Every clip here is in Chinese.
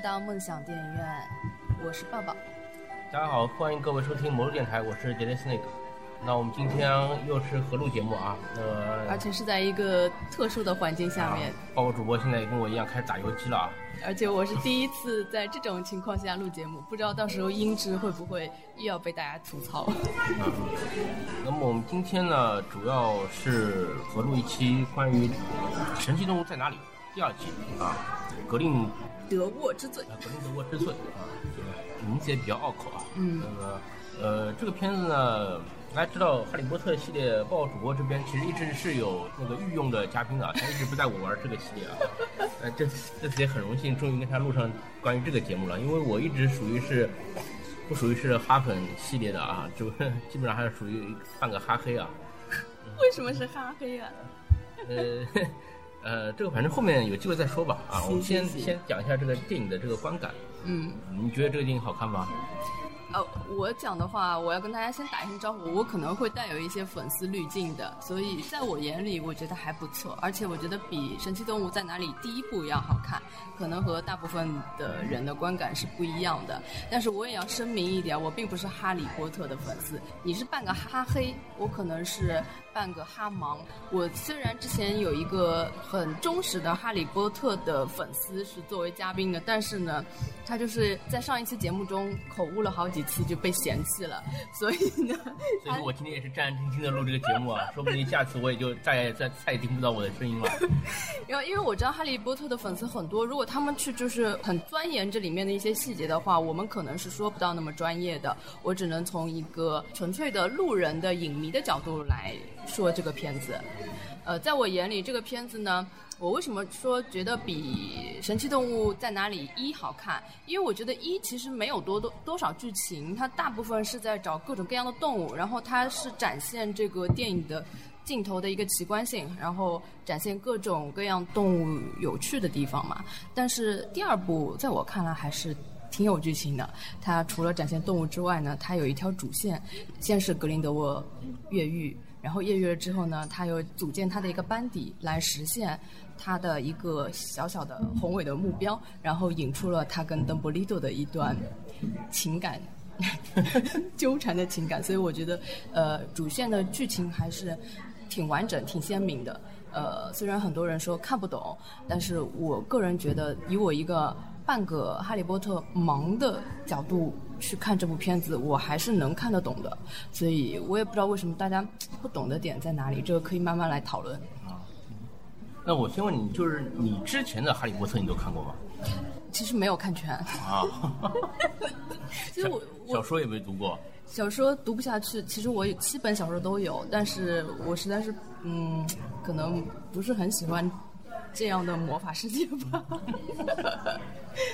到梦想电影院，我是抱抱。大家好，欢迎各位收听魔术电台，我是杰雷斯 Snake。那我们今天又是合录节目啊，呃而且是在一个特殊的环境下面，包括主播现在也跟我一样开始打游击了啊。而且我是第一次在这种情况下录节目，不知道到时候音质会不会又要被大家吐槽。嗯，那么我们今天呢，主要是合录一期关于《神奇动物在哪里》第二季啊，格林德沃之罪。啊格林德沃之罪啊，这个名字也比较拗口啊。嗯。那个呃，这个片子呢。大家知道《哈利波特》系列报主播这边其实一直是有那个御用的嘉宾的，他一直不带我玩这个系列啊。呃，这这次也很荣幸，终于跟他录上关于这个节目了。因为我一直属于是不属于是哈粉系列的啊，就 基本上还是属于半个哈黑啊。为什么是哈黑啊？呃呃，这个反正后面有机会再说吧。啊，我们先先讲一下这个电影的这个观感。嗯，你觉得这个电影好看吗？呃，我讲的话，我要跟大家先打一声招呼。我可能会带有一些粉丝滤镜的，所以在我眼里，我觉得还不错。而且我觉得比《神奇动物在哪里》第一部要好看，可能和大部分的人的观感是不一样的。但是我也要声明一点，我并不是哈利波特的粉丝。你是半个哈黑，我可能是半个哈盲。我虽然之前有一个很忠实的哈利波特的粉丝是作为嘉宾的，但是呢，他就是在上一期节目中口误了好几。几次就被嫌弃了，所以呢，所以我今天也是战战兢兢的录这个节目啊，说不定下次我也就再也再再也听不到我的声音了。然后，因为我知道哈利波特的粉丝很多，如果他们去就是很钻研这里面的一些细节的话，我们可能是说不到那么专业的。我只能从一个纯粹的路人的影迷的角度来说这个片子。呃，在我眼里，这个片子呢。我为什么说觉得比《神奇动物在哪里》一好看？因为我觉得一其实没有多多多少剧情，它大部分是在找各种各样的动物，然后它是展现这个电影的镜头的一个奇观性，然后展现各种各样动物有趣的地方嘛。但是第二部在我看来还是挺有剧情的，它除了展现动物之外呢，它有一条主线，先是格林德沃越狱，然后越狱了之后呢，他又组建他的一个班底来实现。他的一个小小的宏伟的目标，然后引出了他跟邓布利多的一段情感 纠缠的情感，所以我觉得，呃，主线的剧情还是挺完整、挺鲜明的。呃，虽然很多人说看不懂，但是我个人觉得，以我一个半个哈利波特盲的角度去看这部片子，我还是能看得懂的。所以我也不知道为什么大家不懂的点在哪里，这个可以慢慢来讨论。啊那我先问你，就是你之前的《哈利波特》你都看过吗？其实没有看全啊。其实我小说也没读过。小说读不下去，其实我有七本小说都有，但是我实在是嗯，可能不是很喜欢这样的魔法世界吧。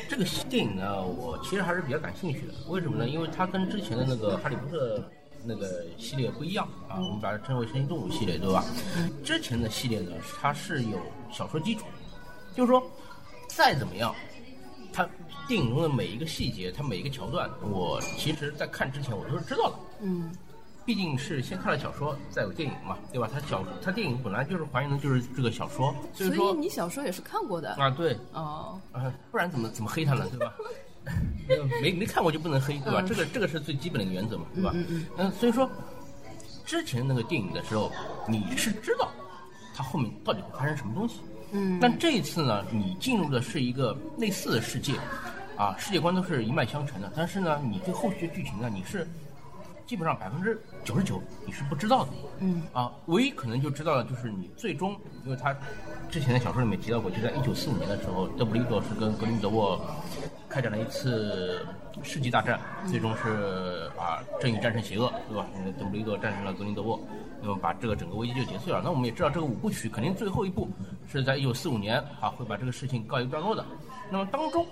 这个电影呢，我其实还是比较感兴趣的。为什么呢？因为它跟之前的那个《哈利波特》。那个系列不一样啊，我们把它称为神奇动物系列，对吧？之前的系列呢，它是有小说基础，就是说，再怎么样，它电影中的每一个细节，它每一个桥段，我其实在看之前我都是知道的。嗯，毕竟是先看了小说，再有电影嘛，对吧？他小他电影本来就是还原的就是这个小说，所以说你小说也是看过的啊？对，哦，啊，不然怎么怎么黑他呢？对吧？没没看过就不能黑，对吧？这个这个是最基本的一个原则嘛，对吧？嗯嗯。所以说，之前那个电影的时候，你是知道它后面到底会发生什么东西。嗯。但这一次呢，你进入的是一个类似的世界，啊，世界观都是一脉相承的。但是呢，你对后续的剧情呢，你是基本上百分之九十九你是不知道的。嗯。啊，唯一可能就知道的就是你最终，因为他之前的小说里面提到过，就在一九四五年的时候，邓布利多是跟格林德沃。开展了一次世纪大战，最终是啊正义战胜邪恶，对吧？那个邓布利多战胜了格林德沃，那么把这个整个危机就结束了。那我们也知道这个五部曲肯定最后一部是在一九四五年啊会把这个事情告一段落的。那么当中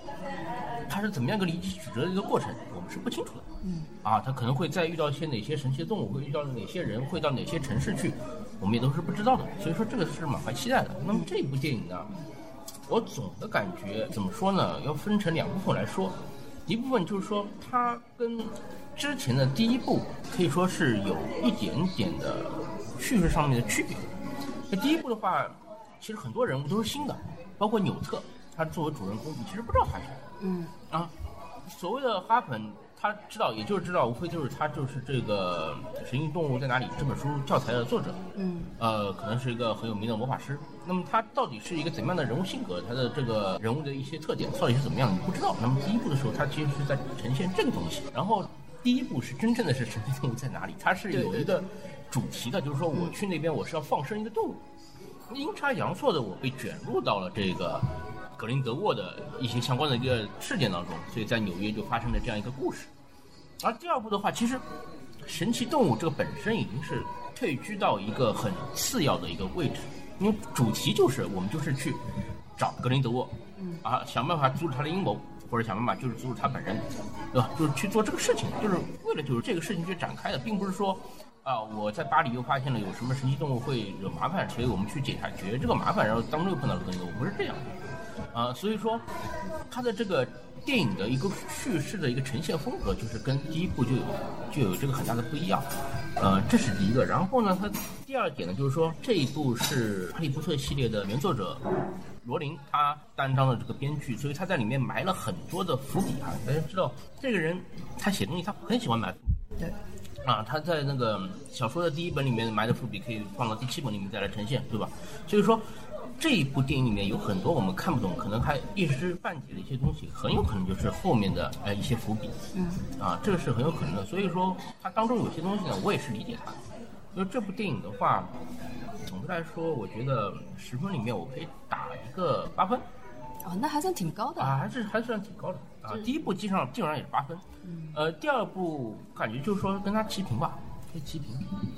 它是怎么样一个离奇曲折的一个过程，我们是不清楚的。嗯。啊，他可能会再遇到一些哪些神奇的动物，会遇到哪些人，会到哪些城市去，我们也都是不知道的。所以说这个是满怀期待的。那么这部电影呢？我总的感觉怎么说呢？要分成两部分来说，一部分就是说它跟之前的第一部可以说是有一点点的叙事上面的区别。那第一部的话，其实很多人物都是新的，包括纽特他作为主人公，你其实不知道他是谁。嗯啊，所谓的哈粉，他知道，也就是知道，无非就是他就是这个《神奇动物在哪里》这本书教材的作者。嗯呃，可能是一个很有名的魔法师。那么他到底是一个怎么样的人物性格？他的这个人物的一些特点到底是怎么样的？你不知道。那么第一部的时候，他其实是在呈现这个东西。然后第一部是真正的是神奇动物在哪里？它是有一个主题的，就是说我去那边我是要放生一个动物。阴差阳错的，我被卷入到了这个格林德沃的一些相关的一个事件当中，所以在纽约就发生了这样一个故事。而第二部的话，其实神奇动物这个本身已经是退居到一个很次要的一个位置，因为主题就是我们就是去找格林德沃，嗯啊，想办法阻止他的阴谋，或者想办法就是阻止他本人，对吧？就是去做这个事情，就是为了就是这个事情去展开的，并不是说。啊，我在巴黎又发现了有什么神奇动物会惹麻烦，所以我们去解决解决这个麻烦，然后当中又碰到了格林德沃，不是这样的。啊，所以说，它的这个电影的一个叙事的一个呈现风格，就是跟第一部就有就有这个很大的不一样。呃，这是第一个。然后呢，它第二点呢，就是说这一部是《哈利波特》系列的原作者罗琳他担当的这个编剧，所以他在里面埋了很多的伏笔啊。大家知道，这个人他写东西他很喜欢埋伏笔。对。啊，他在那个小说的第一本里面埋的伏笔，可以放到第七本里面再来呈现，对吧？所以说，这一部电影里面有很多我们看不懂，可能还一知半解的一些东西，很有可能就是后面的呃一些伏笔。嗯。啊，这个是很有可能的。所以说，它当中有些东西呢，我也是理解它。所以这部电影的话，总的来说，我觉得十分里面我可以打一个八分。哦，那还算挺高的啊，还是还算挺高的啊。第一部基本上基本上也是八分，嗯呃，第二部感觉就是说跟它齐平吧，可以齐平。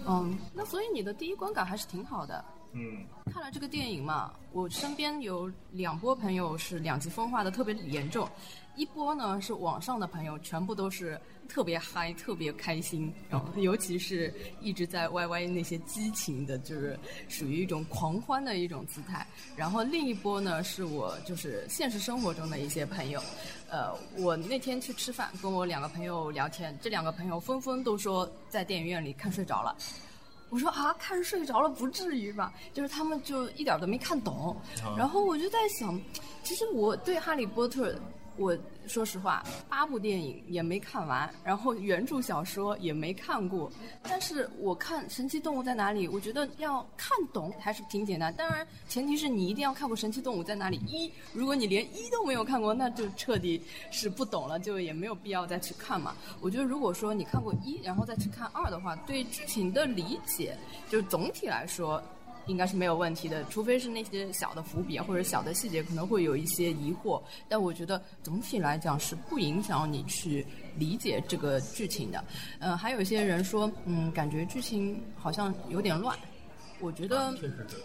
嗯，那所以你的第一观感还是挺好的。嗯，看了这个电影嘛，我身边有两波朋友是两极分化的特别严重，一波呢是网上的朋友，全部都是特别嗨、特别开心，然后尤其是一直在 YY 那些激情的，就是属于一种狂欢的一种姿态。然后另一波呢是我就是现实生活中的一些朋友，呃，我那天去吃饭，跟我两个朋友聊天，这两个朋友纷纷都说在电影院里看睡着了。我说啊，看睡着了不至于吧？就是他们就一点都没看懂。然后我就在想，其实我对《哈利波特》，我说实话，八部电影也没看完，然后原著小说也没看过。但是我看《神奇动物在哪里》，我觉得要看懂还是挺简单。当然，前提是你一定要看过《神奇动物在哪里》一。如果你连一都没有看过，那就彻底是不懂了，就也没有必要再去看嘛。我觉得，如果说你看过一，然后再去看二的话，对剧情的理解，就总体来说。应该是没有问题的，除非是那些小的伏笔啊或者小的细节可能会有一些疑惑，但我觉得总体来讲是不影响你去理解这个剧情的。嗯，还有一些人说，嗯，感觉剧情好像有点乱，我觉得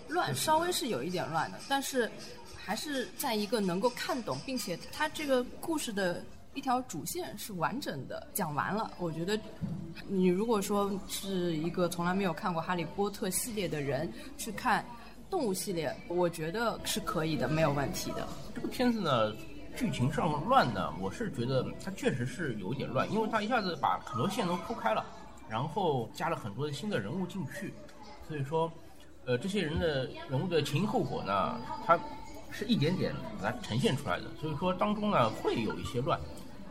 乱稍微是有一点乱的，但是还是在一个能够看懂，并且它这个故事的。一条主线是完整的讲完了，我觉得你如果说是一个从来没有看过《哈利波特》系列的人去看动物系列，我觉得是可以的，没有问题的。这个片子呢，剧情上乱呢，我是觉得它确实是有一点乱，因为它一下子把很多线都铺开了，然后加了很多的新的人物进去，所以说，呃，这些人的人物的前因后果呢，它是一点点把它呈现出来的，所以说当中呢会有一些乱。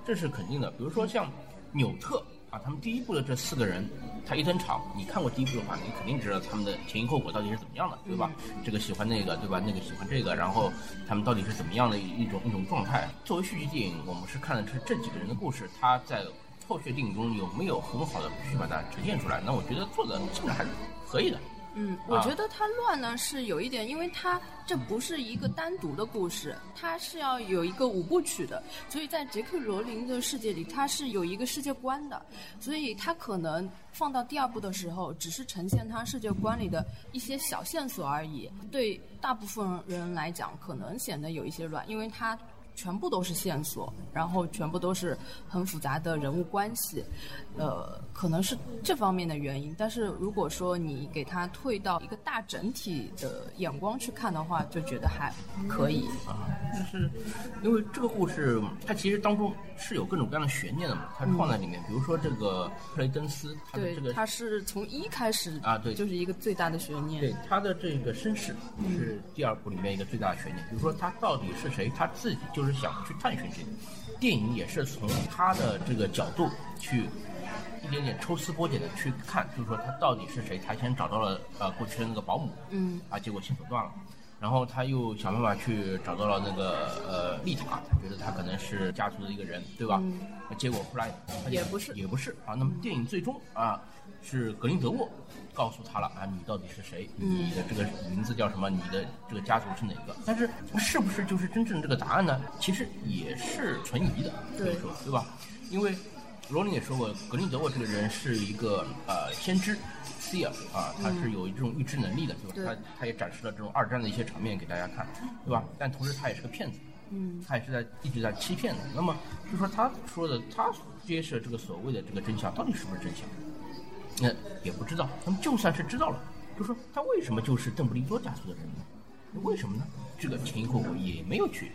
这是肯定的，比如说像纽特啊，他们第一部的这四个人，他一登场，你看过第一部的话，你肯定知道他们的前因后果到底是怎么样的，对吧？这个喜欢那个，对吧？那个喜欢这个，然后他们到底是怎么样的一种一种状态？作为续集电影，我们是看的是这几个人的故事，他在后续电影中有没有很好的去把它呈现出来？那我觉得做的基本上还是可以的。嗯，我觉得它乱呢是有一点，因为它这不是一个单独的故事，它是要有一个五部曲的，所以在杰克罗琳的世界里，它是有一个世界观的，所以它可能放到第二部的时候，只是呈现它世界观里的一些小线索而已。对大部分人来讲，可能显得有一些乱，因为它全部都是线索，然后全部都是很复杂的人物关系，呃，可能是这方面的原因。但是如果说你给它退到一个大整体的眼光去看的话，就觉得还可以。啊，但是因为这个故事，它其实当中是有各种各样的悬念的嘛，它放在里面。比如说这个克雷登斯，他的对这，个他是从一开始啊对就是一个最大的悬念。对他的这个身世嗯是第二部里面一个最大的悬念，比如说他到底是谁，他自己就是想去探寻这个。电影也是从他的这个角度去一点点抽丝剥茧的去看，就是说他到底是谁。他先找到了呃过去的那个保姆，嗯，啊，结果线索断了。然后他又想办法去找到了那个呃丽塔，他觉得他可能是家族的一个人，对吧？结果后来也不是也不是啊。那么电影最终啊是格林德沃告诉他了啊，你到底是谁？你的这个名字叫什么？你的这个家族是哪个？但是是不是就是真正这个答案呢？其实也是存疑的，可以说对吧？因为罗琳也说过，格林德沃这个人是一个呃先知。啊，他是有这种预知能力的，对吧？对他他也展示了这种二战的一些场面给大家看，对吧？但同时他也是个骗子，嗯，他也是在一直在欺骗的。那么就说他说的，他揭示这个所谓的这个真相，到底是不是真相？那也不知道。那么就算是知道了，就说他为什么就是邓布利多家族的人呢？为什么呢？这个前因后果也没有去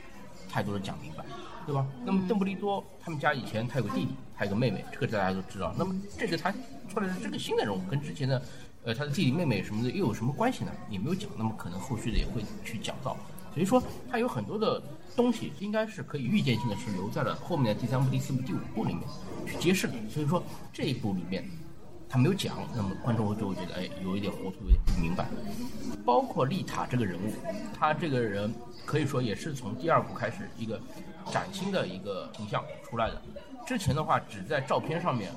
太多的讲明白，对吧？那么邓布利多他们家以前他有个弟弟，还有个妹妹，这个大家都知道。那么这个他出来的这个新的人物跟之前的呃他的弟弟妹妹什么的又有什么关系呢？也没有讲。那么可能后续的也会去讲到。所以说他有很多的东西应该是可以预见性的是留在了后面的第三部、第四部、第五部里面去揭示的。所以说这一部里面他没有讲，那么观众就会觉得哎有一点糊涂，有点不明白。包括丽塔这个人物，她这个人可以说也是从第二部开始一个崭新的一个形象出来的。之前的话只在照片上面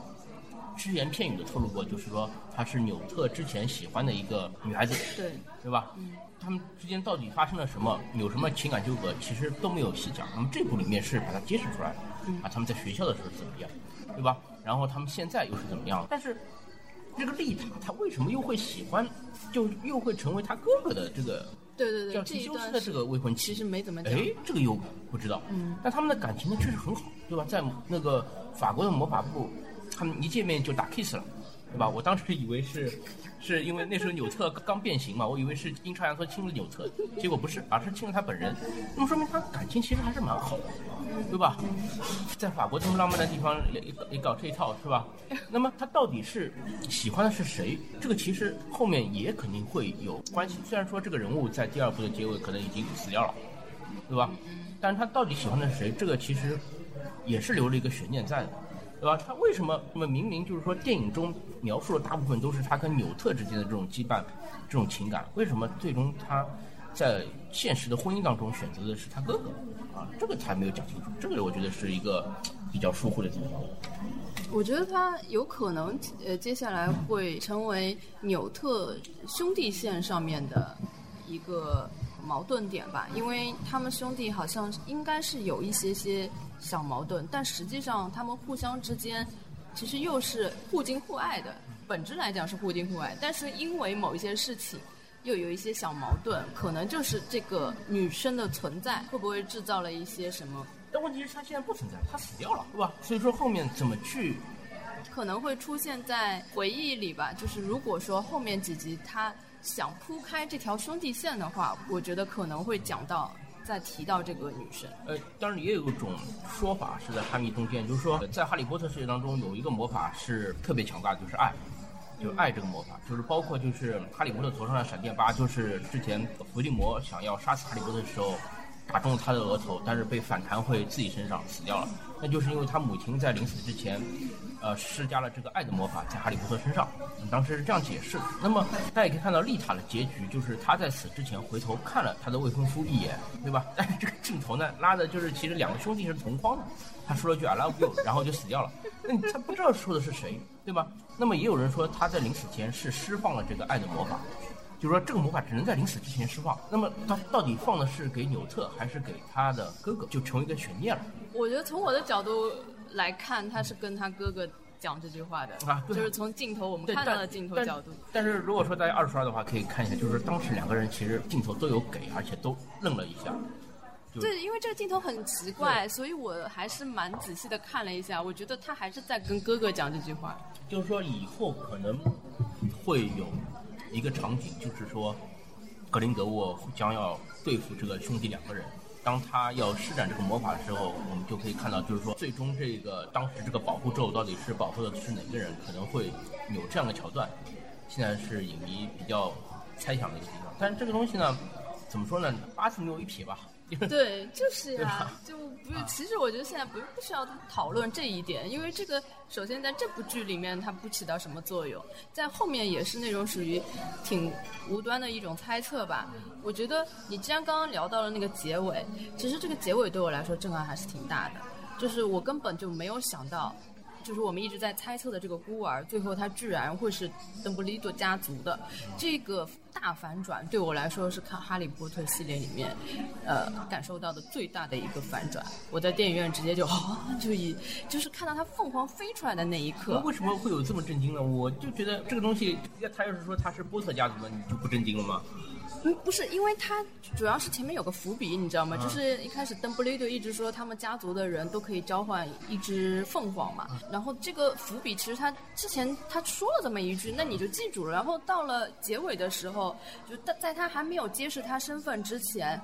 只言片语的透露过，就是说她是纽特之前喜欢的一个女孩子，对，对吧？他们之间到底发生了什么，有什么情感纠葛，其实都没有细讲。那么这部里面是把它揭示出来了，啊，他们在学校的时候怎么样，对吧？然后他们现在又是怎么样？但是这个丽塔，她为什么又会喜欢，就又会成为他哥哥的这个对对对，叫提一段是修斯的这个未婚妻？其实没怎么讲。哎，这个又不知道。嗯，但他们的感情呢确实很好，对吧？在那个法国的魔法部，他们一见面就打 kiss 了，对吧？我当时以为是，是因为那时候纽特刚变形嘛，我以为是阴差阳错亲了纽特，结果不是，而是亲了他本人。那么说明他感情其实还是蛮好的，对吧？在法国这么浪漫的地方也也搞这一套，是吧？那么他到底是喜欢的是谁？这个其实后面也肯定会有关系。虽然说这个人物在第二部的结尾可能已经死掉了。对吧？但是他到底喜欢的是谁？这个其实也是留了一个悬念在的，对吧？他为什么那么明明就是说电影中描述的大部分都是他跟纽特之间的这种羁绊、这种情感，为什么最终他在现实的婚姻当中选择的是他哥哥？啊，这个才没有讲清楚。这个我觉得是一个比较疏忽的地方。我觉得他有可能，呃，接下来会成为纽特兄弟线上面的一个矛盾点吧，因为他们兄弟好像应该是有一些些小矛盾，但实际上他们互相之间其实又是互敬互爱的，本质来讲是互敬互爱，但是因为某一些事情。又有一些小矛盾，可能就是这个女生的存在会不会制造了一些什么但问题是，他现在不存在，他死掉了，对吧？所以说后面怎么去可能会出现在回忆里吧。就是如果说后面几集他想铺开这条兄弟线的话，我觉得可能会讲到再提到这个女生。呃，当然也有一种说法是在哈密中间，就是说在哈利波特世界当中有一个魔法是特别强大的，就是爱，就爱这个魔法，就是包括就是哈利波特头上的闪电疤，就是之前伏地魔想要杀死哈利波特的时候。打中了他的额头，但是被反弹回自己身上死掉了。那就是因为他母亲在临死之前，呃，施加了这个爱的魔法在哈利波特身上。当时是这样解释的。那么大家也可以看到丽塔的结局，就是他在死之前回头看了他的未婚夫一眼，对吧？但是这个镜头呢，拉的就是其实两个兄弟是同框的。他说了句 “I love you”，然后就死掉了。那你他不知道说的是谁，对吧？那么也有人说他在临死前是释放了这个爱的魔法。就是说，这个魔法只能在临死之前释放。那么，他到底放的是给纽特，还是给他的哥哥，就成为一个悬念了。我觉得从我的角度来看，他是跟他哥哥讲这句话的啊就是从镜头我们看到的镜头角度。但是如果说大家二刷的话，可以看一下，就是当时两个人其实镜头都有给，而且都愣了一下，对，因为这个镜头很奇怪，所以我还是蛮仔细的看了一下，我觉得他还是在跟哥哥讲这句话。就是说以后可能会有一个场景，就是说格林德沃将要对付这个兄弟两个人。当他要施展这个魔法的时候，我们就可以看到，就是说最终这个当时这个保护咒到底是保护的是哪个人，可能会有这样的桥段。现在是影迷比较猜想的一个地方，但是这个东西呢，怎么说呢？八字没有一撇吧。对，就是呀吧，就不是。其实我觉得现在不不需要讨论这一点，因为这个首先在这部剧里面它不起到什么作用，在后面也是那种属于挺无端的一种猜测吧。我觉得你既然刚刚聊到了那个结尾，其实这个结尾对我来说震撼还是挺大的，就是我根本就没有想到。就是我们一直在猜测的这个孤儿，最后他居然会是邓布利多家族的这个大反转，对我来说是看《哈利波特》系列里面，呃，感受到的最大的一个反转。我在电影院直接就啊，就以就是看到他凤凰飞出来的那一刻，为什么会有这么震惊呢？我就觉得这个东西，他要是说他是波特家族的，你就不震惊了吗？嗯，不是，因为他主要是前面有个伏笔，你知道吗？就是一开始邓布利多一直说他们家族的人都可以交换一只凤凰嘛，然后这个伏笔其实他之前他说了这么一句，那你就记住了。然后到了结尾的时候，就在在他还没有揭示他身份之前，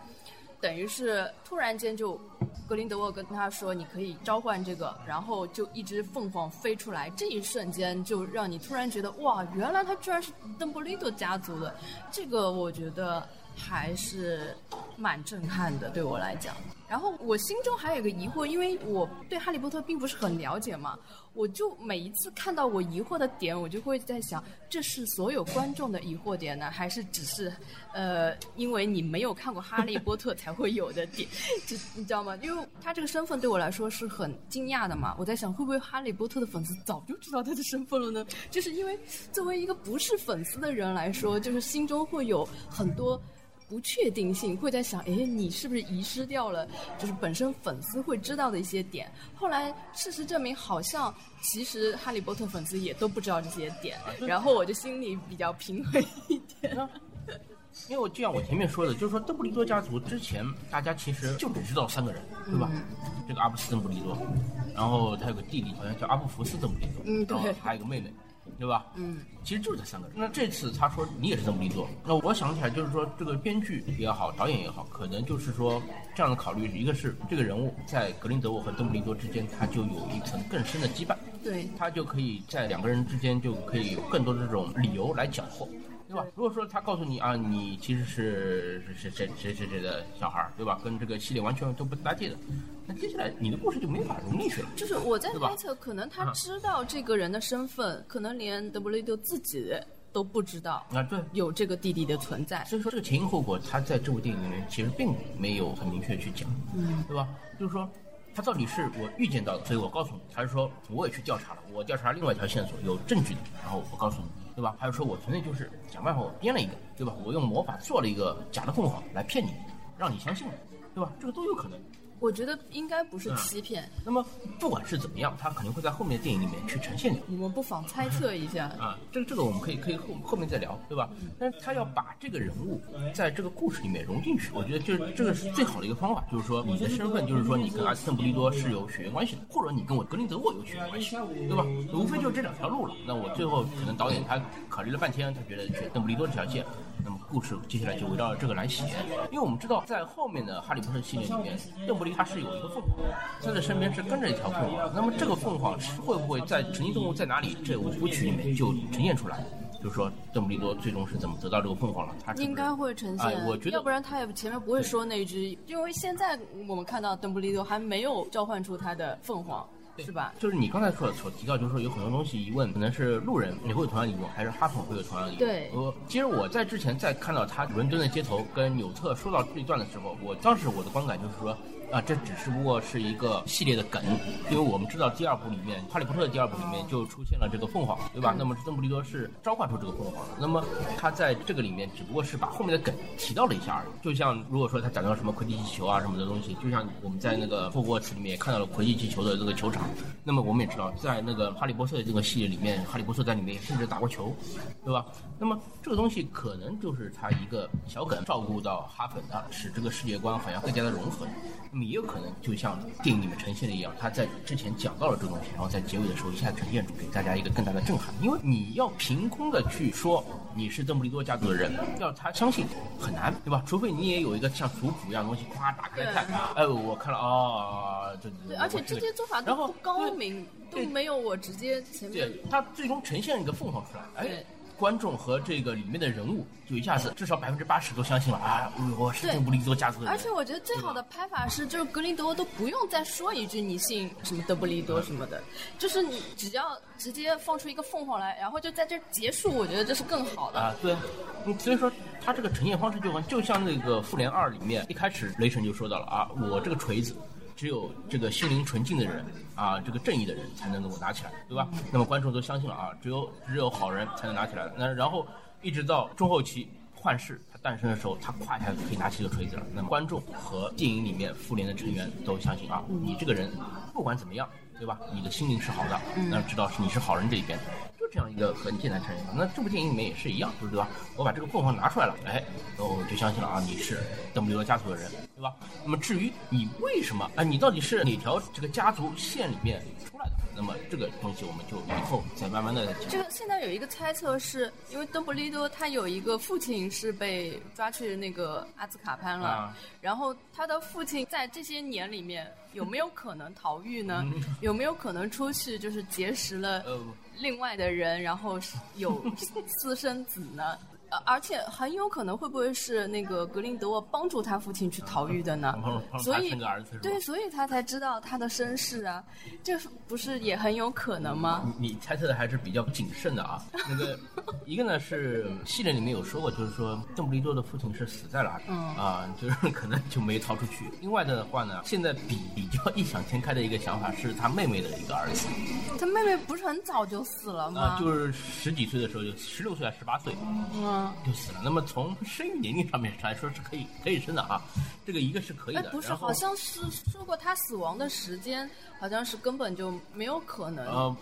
等于是突然间就格林德沃跟他说你可以召唤这个，然后就一只凤凰飞出来，这一瞬间就让你突然觉得哇，原来他居然是邓布利多家族的，这个我觉得还是蛮震撼的，对我来讲。然后我心中还有一个疑惑，因为我对哈利波特并不是很了解嘛，我就每一次看到我疑惑的点，我就会在想，这是所有观众的疑惑点呢，还是只是呃，因为你没有看过哈利波特才会有的点？就你知道吗？因为他这个身份对我来说是很惊讶的嘛，我在想会不会哈利波特的粉丝早就知道他的身份了呢？就是因为作为一个不是粉丝的人来说，就是心中会有很多。不确定性会在想，哎，你是不是遗失掉了？就是本身粉丝会知道的一些点。后来事实证明，好像其实哈利波特粉丝也都不知道这些点。然后我就心里比较平衡一点。因为我就像我前面说的，就是说邓布利多家族之前大家其实就只知道三个人，对吧？这个阿布斯邓布利多，然后他有个弟弟，好像叫阿布福斯邓布利多，嗯对还有个妹妹，对吧？嗯，其实就是这三个人。那这次他说你也是邓布利多，那我想起来就是说这个编剧也好，导演也好，可能就是说这样的考虑，一个是这个人物在格林德沃和邓布利多之间，他就有一层更深的羁绊，对，他就可以在两个人之间就可以有更多的这种理由来搅和，对吧？如果说他告诉你啊，你其实是是谁谁谁谁的小孩儿，对吧？跟这个系列完全都不搭界的，那接下来你的故事就没法融进去了。就是我在猜测，可能他知道这个人的身份，可能连德布雷多自己都不知道啊，对。有这个弟弟的存在。所以说这个前因后果，他在这部电影里面其实并没有很明确去讲，嗯，对吧？就是说，他到底是我预见到的，所以我告诉你，还是说我也去调查了，我调查另外一条线索有证据的，然后我告诉你，对吧？还是说我纯粹就是想办法我编了一个，对吧？我用魔法做了一个假的凤凰来骗你，让你相信了，对吧？这个都有可能。我觉得应该不是欺骗，那么不管是怎么样，他肯定会在后面的电影里面去呈现掉。你们不妨猜测一下。啊，这个这个我们可以可以后后面再聊，对吧？但是他要把这个人物在这个故事里面融进去，我觉得这这个是最好的一个方法，就是说你的身份就是说你跟阿斯顿布利多是有血缘关系的，或者你跟我格林德沃有血缘关系，对吧？无非就是这两条路了。那我最后可能导演他考虑了半天，他觉得选邓布利多这条线，那么故事接下来就围绕着这个来写。因为我们知道在后面的哈利波特系列里面，邓布利他是有一个凤凰，他的身边是跟着一条凤凰。那么这个凤凰是会不会在神奇动物在哪里这五部曲里面就呈现出来？就是说邓布利多最终是怎么得到这个凤凰了？他应该会呈现，哎我觉得要不然他也前面不会说那只，因为现在我们看到邓布利多还没有召唤出他的凤凰，是吧？就是你刚才所所提到，就是说有很多东西疑问，可能是路人也会有同样的疑问，还是哈总会有同样的疑问。对我其实我在之前在看到他伦敦的街头跟纽特说到这一段的时候，我当时我的观感就是说。啊，这只是不过是一个系列的梗，因为我们知道第二部里面《哈利波特》第二部里面就出现了这个凤凰，对吧？那么邓布利多是召唤出这个凤凰的，那么他在这个里面只不过是把后面的梗提到了一下而已。就像如果说他讲到什么魁地奇球啊什么的东西，就像我们在那个霍格沃茨里面也看到了魁地奇球的这个球场，那么我们也知道，在那个哈利波特的这个系列里面，哈利波特在里面甚至打过球，对吧？那么这个东西可能就是他一个小梗，照顾到哈粉的，使这个世界观好像更加的融合。那么也有可能就像电影里面呈现的一样，他在之前讲到了这个东西，然后在结尾的时候一下呈现出给大家一个更大的震撼。因为你要凭空的去说你是邓布利多家族的人，要他相信很难，对吧？除非你也有一个像族谱一样的东西，夸打开来看，哎，我看了哦，对对，而且这些做法都不高明，都没有我直接前面。对，他最终呈现一个凤凰出来，哎。观众和这个里面的人物，就一下子至少百分之八十都相信了啊！我是邓布利多家族的人。而且我觉得最好的拍法是，就是格林德沃都不用再说一句你信什么邓布利多什么的，就是你只要直接放出一个凤凰来，然后就在这结束，我觉得这是更好的啊。对，所以说他这个呈现方式就就像那个复联二里面一开始雷神就说到了啊，我这个锤子。只有这个心灵纯净的人啊，这个正义的人才能够拿起来，对吧？那么观众都相信了啊，只有只有好人才能拿起来。那然后一直到中后期幻视它诞生的时候，它胯下可以拿起一个锤子了。那么观众和电影里面复联的成员都相信啊，你这个人不管怎么样，对吧？你的心灵是好的，那知道是你是好人这一边。就这样一个很简单呈现，那这部电影里面也是一样，对吧？我把这个凤凰拿出来了，哎，我就相信了啊，你是邓布利多家族的人，对吧？那么至于你为什么哎，你到底是哪条这个家族线里面？那么这个东西我们就以后再慢慢的讲。这个现在有一个猜测，是因为邓布利多他有一个父亲是被抓去那个阿兹卡班了，然后他的父亲在这些年里面有没有可能逃狱呢？有没有可能出去就是结识了？另外的人，然后有私生子呢？而且很有可能会不会是那个格林德沃帮助他父亲去逃狱的呢？所以对，所以他才知道他的身世啊，这不是也很有可能吗？你猜测的还是比较谨慎的啊。那个一个呢是系列里面有说过，就是说邓布利多的父亲是死在了啊，就是 可能就没逃出去。另外的话呢，现在比比较异想天开的一个想法是他妹妹的一个儿子。他妹妹不是很早就死了吗？啊，就是十几岁的时候，就十六岁还是十八岁？嗯。就死了。那么从生育年龄上面来说是可以可以生的啊，这个一个是可以的。不是，好像是说过他死亡的时间，好像是根本就没有可能。呃，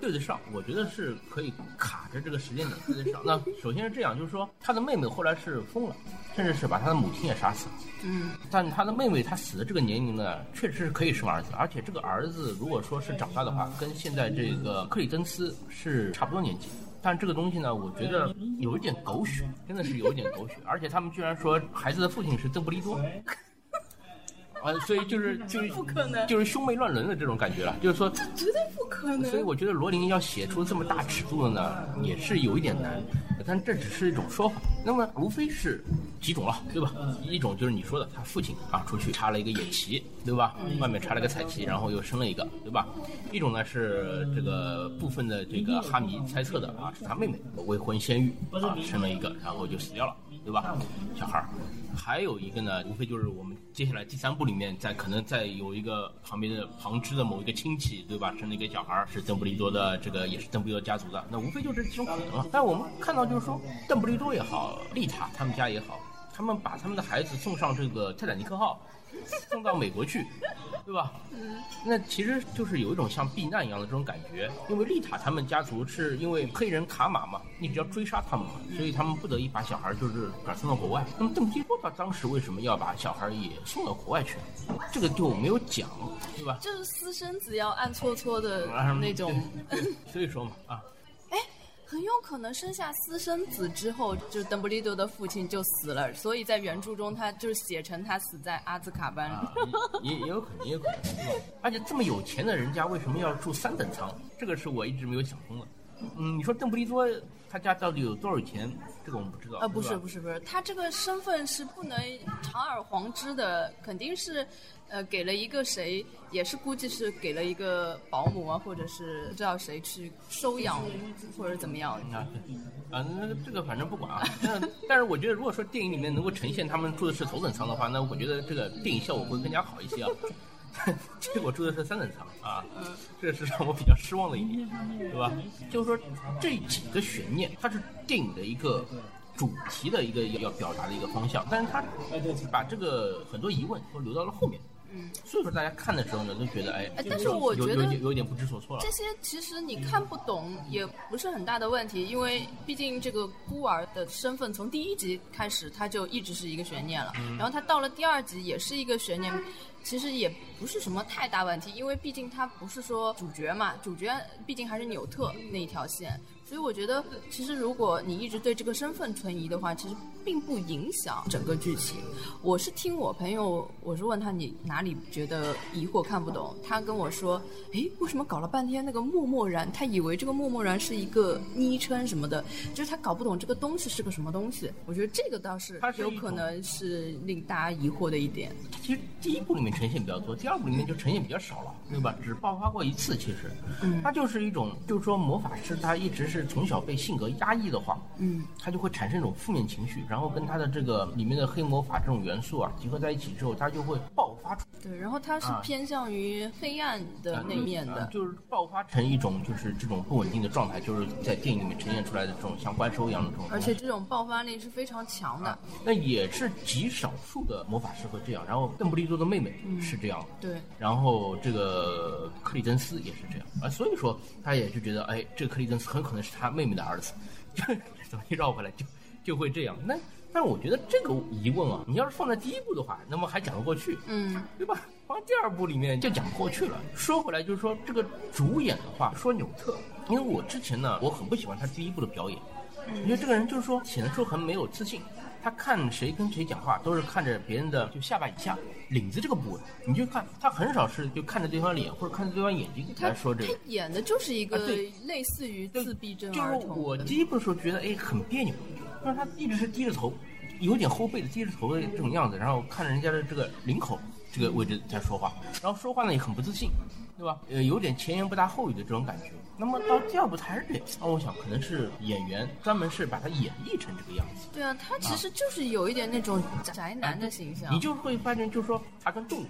对得上，我觉得是可以卡着这个时间点对得上。那首先是这样，就是说他的妹妹后来是疯了，甚至是把他的母亲也杀死了。嗯。但他的妹妹她死的这个年龄呢，确实是可以生儿子，而且这个儿子如果说是长大的话，跟现在这个克里登斯是差不多年纪。但这个东西呢，我觉得有一点狗血，真的是有一点狗血。而且他们居然说孩子的父亲是邓布利多，啊，所以就是 就是不可能，就是兄妹乱伦的这种感觉了。就是说这，绝对不可能。所以我觉得罗琳要写出这么大尺度的呢，也是有一点难。但这只是一种说法，那么无非是几种了，对吧？一种就是你说的，他父亲啊出去插了一个野旗，对吧？外面插了个彩旗，然后又生了一个，对吧？一种呢是这个部分的这个哈迷猜测的啊，是他妹妹未婚先孕啊生了一个，然后就死掉了，对吧？小孩儿。还有一个呢，无非就是我们接下来第三部里面，在可能在有一个旁边的旁支的某一个亲戚，对吧？生了一个小孩儿，是邓布利多的，这个也是邓布利多家族的。那无非就这几种可能啊。但我们看到就是说，邓布利多也好，丽塔他们家也好，他们把他们的孩子送上这个泰坦尼克号。送到美国去，对吧？嗯，那其实就是有一种像避难一样的这种感觉，因为丽塔他们家族是因为黑人卡马嘛，一直要追杀他们嘛，所以他们不得已把小孩就是转送到国外。那么邓布利多他当时为什么要把小孩也送到国外去？这个就没有讲，对吧？就是私生子要暗搓搓的那种，所以说嘛，啊。很有可能生下私生子之后，就邓布利多的父亲就死了，所以在原著中他就是写成他死在阿兹卡班。也也有可能，也有可能。而且这么有钱的人家为什么要住三等舱？这个是我一直没有想通的。嗯，你说邓布利多他家到底有多少钱？这个我们不知道。啊，不是不是不是，他这个身份是不能堂而皇之的，肯定是。呃，给了一个谁，也是估计是给了一个保姆啊，或者是不知道谁去收养，或者怎么样啊？啊，那个这个反正不管啊。但是我觉得，如果说电影里面能够呈现他们住的是头等舱的话，那我觉得这个电影效果会更加好一些啊。结果住的是三等舱啊，这是让我比较失望的一点，对吧？就是说这几个悬念，它是电影的一个。主题的一个要表达的一个方向，但是他把这个很多疑问都留到了后面，嗯，所以说大家看的时候呢，都觉得哎哎，但是我觉得有点不知所措了这。些其实你看不懂也不是很大的问题，因为毕竟这个孤儿的身份从第一集开始他就一直是一个悬念了，然后他到了第二集也是一个悬念，其实也不是什么太大问题，因为毕竟他不是说主角嘛，主角毕竟还是纽特那一条线。所以我觉得，其实如果你一直对这个身份存疑的话，其实并不影响整个剧情。我是听我朋友，我是问他你哪里觉得疑惑看不懂，他跟我说，诶，为什么搞了半天那个默默然，他以为这个默默然是一个昵称什么的，就是他搞不懂这个东西是个什么东西。我觉得这个倒是有可能是令大家疑惑的一点。其实第一部里面呈现比较多，第二部里面就呈现比较少了，对吧？只爆发过一次，其实，嗯它就是一种，就是说魔法师他一直是从小被性格压抑的话，嗯，他就会产生一种负面情绪，然后跟他的这个里面的黑魔法这种元素啊结合在一起之后，他就会爆发出对，然后他是啊偏向于黑暗的那面的。啊就是爆发成一种就是这种不稳定的状态，就是在电影里面呈现出来的这种像怪兽一样的这种。而且这种爆发力是非常强的，那也是极少数的魔法师会这样，然后邓布利多的妹妹是这样的，对，然后这个克里登斯也是这样啊，所以说他也就觉得，哎，这个克里登斯很可能是他妹妹的儿子，怎么一绕回来就就会这样。那但是我觉得这个疑问啊，你要是放在第一部的话，那么还讲得过去，嗯，对吧？放在第二部里面就讲不过去了。说回来就是说，这个主演的话，说纽特，因为我之前呢，我很不喜欢他第一部的表演，因为这个人就是说显得出很没有自信。他看谁跟谁讲话，都是看着别人的就下巴以下领子这个部位，你就看他很少是就看着对方脸或者看着对方眼睛他来说这个他。演的就是一个类似于自闭症就是我第一部的时候觉得哎很别扭，但是他一直是低着头，有点后背的低着头的这种样子，然后看着人家的这个领口这个位置在说话，然后说话呢也很不自信，对吧？呃，有点前言不搭后语的这种感觉。那么到第二部他还是这样，那我想可能是演员专门是把他演绎成这个样子。对啊，他其实就是有一点那种宅男的形象。你就会发现，就是说他跟动物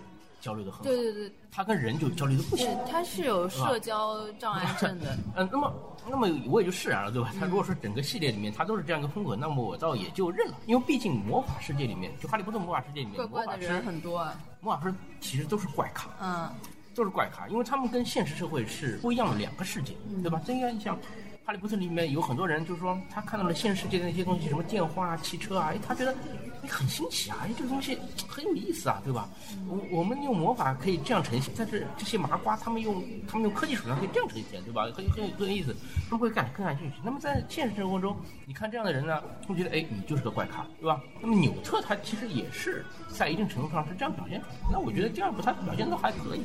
交流的很好，对对对他跟人就交流的不行。对，他是有社交障碍症的。嗯，那么，那么我也就释然了，对吧？他如果说整个系列里面他都是这样一个风格，那么我倒也就认了，因为毕竟魔法世界里面，就哈利波特魔法世界里面，怪怪魔法师的人很多啊，魔法师其实都是怪咖，嗯，都是怪咖，因为他们跟现实社会是不一样的两个世界，对吧？这样你想。哈利波特里面有很多人，就是说他看到了现实世界的那些东西，什么电话啊、汽车啊，哎，他觉得哎很新奇啊，哎，这个东西很有意思啊，对吧？我我们用魔法可以这样呈现，但是这些麻瓜他们用他们用科技手段可以这样呈现，对吧？很很有很有意思，他们会感更感兴趣。那么在现实生活中，你看这样的人呢，会觉得哎，你就是个怪咖，对吧？那么纽特他其实也是在一定程度上是这样表现出来。那我觉得第二部他表现的还可以，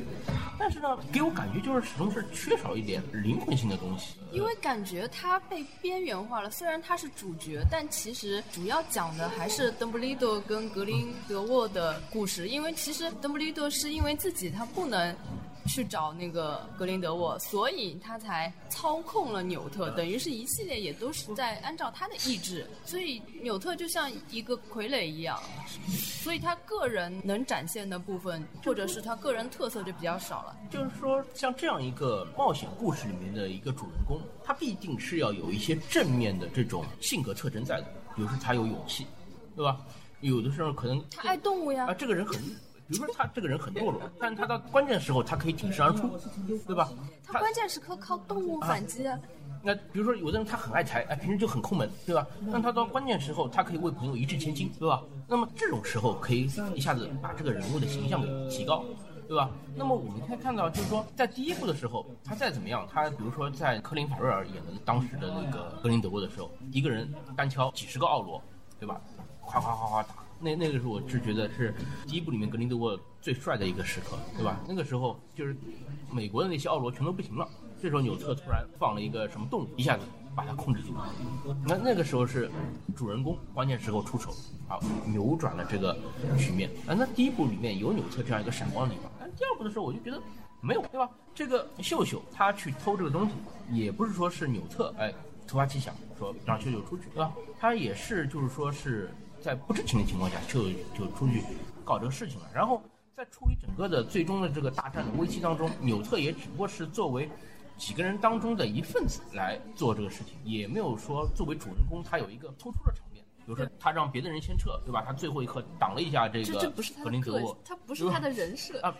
但是呢，给我感觉就是始终是缺少一点灵魂性的东西。因为感觉觉得他被边缘化了。虽然他是主角，但其实主要讲的还是邓布利多跟格林德沃的故事。因为其实邓布利多是因为自己他不能。去找那个格林德沃，所以他才操控了纽特，等于是一系列也都是在按照他的意志，所以纽特就像一个傀儡一样，所以他个人能展现的部分，或者是他个人特色就比较少了。就是说，像这样一个冒险故事里面的一个主人公，他必定是要有一些正面的这种性格特征在的，比如说他有勇气，对吧？有的时候可能他爱动物呀啊，，这个人很，比如说他这个人很懦弱，但是他到关键时候他可以挺身而出，对吧？他关键时刻靠动物反击啊。那比如说，有的人他很爱财，哎，平时就很抠门，对吧？那他到关键时候，他可以为朋友一掷千金，对吧？那么这种时候可以一下子把这个人物的形象给提高，对吧？那么我们可以看到，就是说，在第一部的时候，他再怎么样，他比如说在科林·法瑞尔演的当时的那个格林德沃的时候，一个人单挑几十个奥罗，对吧？夸夸夸夸打。那那个时候我是觉得是第一部里面格林德沃最帅的一个时刻，对吧？那个时候就是美国的那些奥罗全都不行了，这时候纽特突然放了一个什么动物，一下子把他控制住了。那那个时候是主人公关键时候出手，啊，扭转了这个局面。啊，那第一部里面有纽特这样一个闪光的地方，但第二部的时候我就觉得没有，对吧？这个秀秀他去偷这个东西，也不是说是纽特哎突发奇想说让秀秀出去，对吧？他也是就是说是在不知情的情况下就就出去搞这个事情了，然后。在处于整个的最终的这个大战的危机当中，纽特也只不过是作为几个人当中的一份子来做这个事情，也没有说作为主人公他有一个突出的场面。比如说他让别的人先撤，对吧？他最后一刻挡了一下这个格林德沃，，他不是他的人设。啊，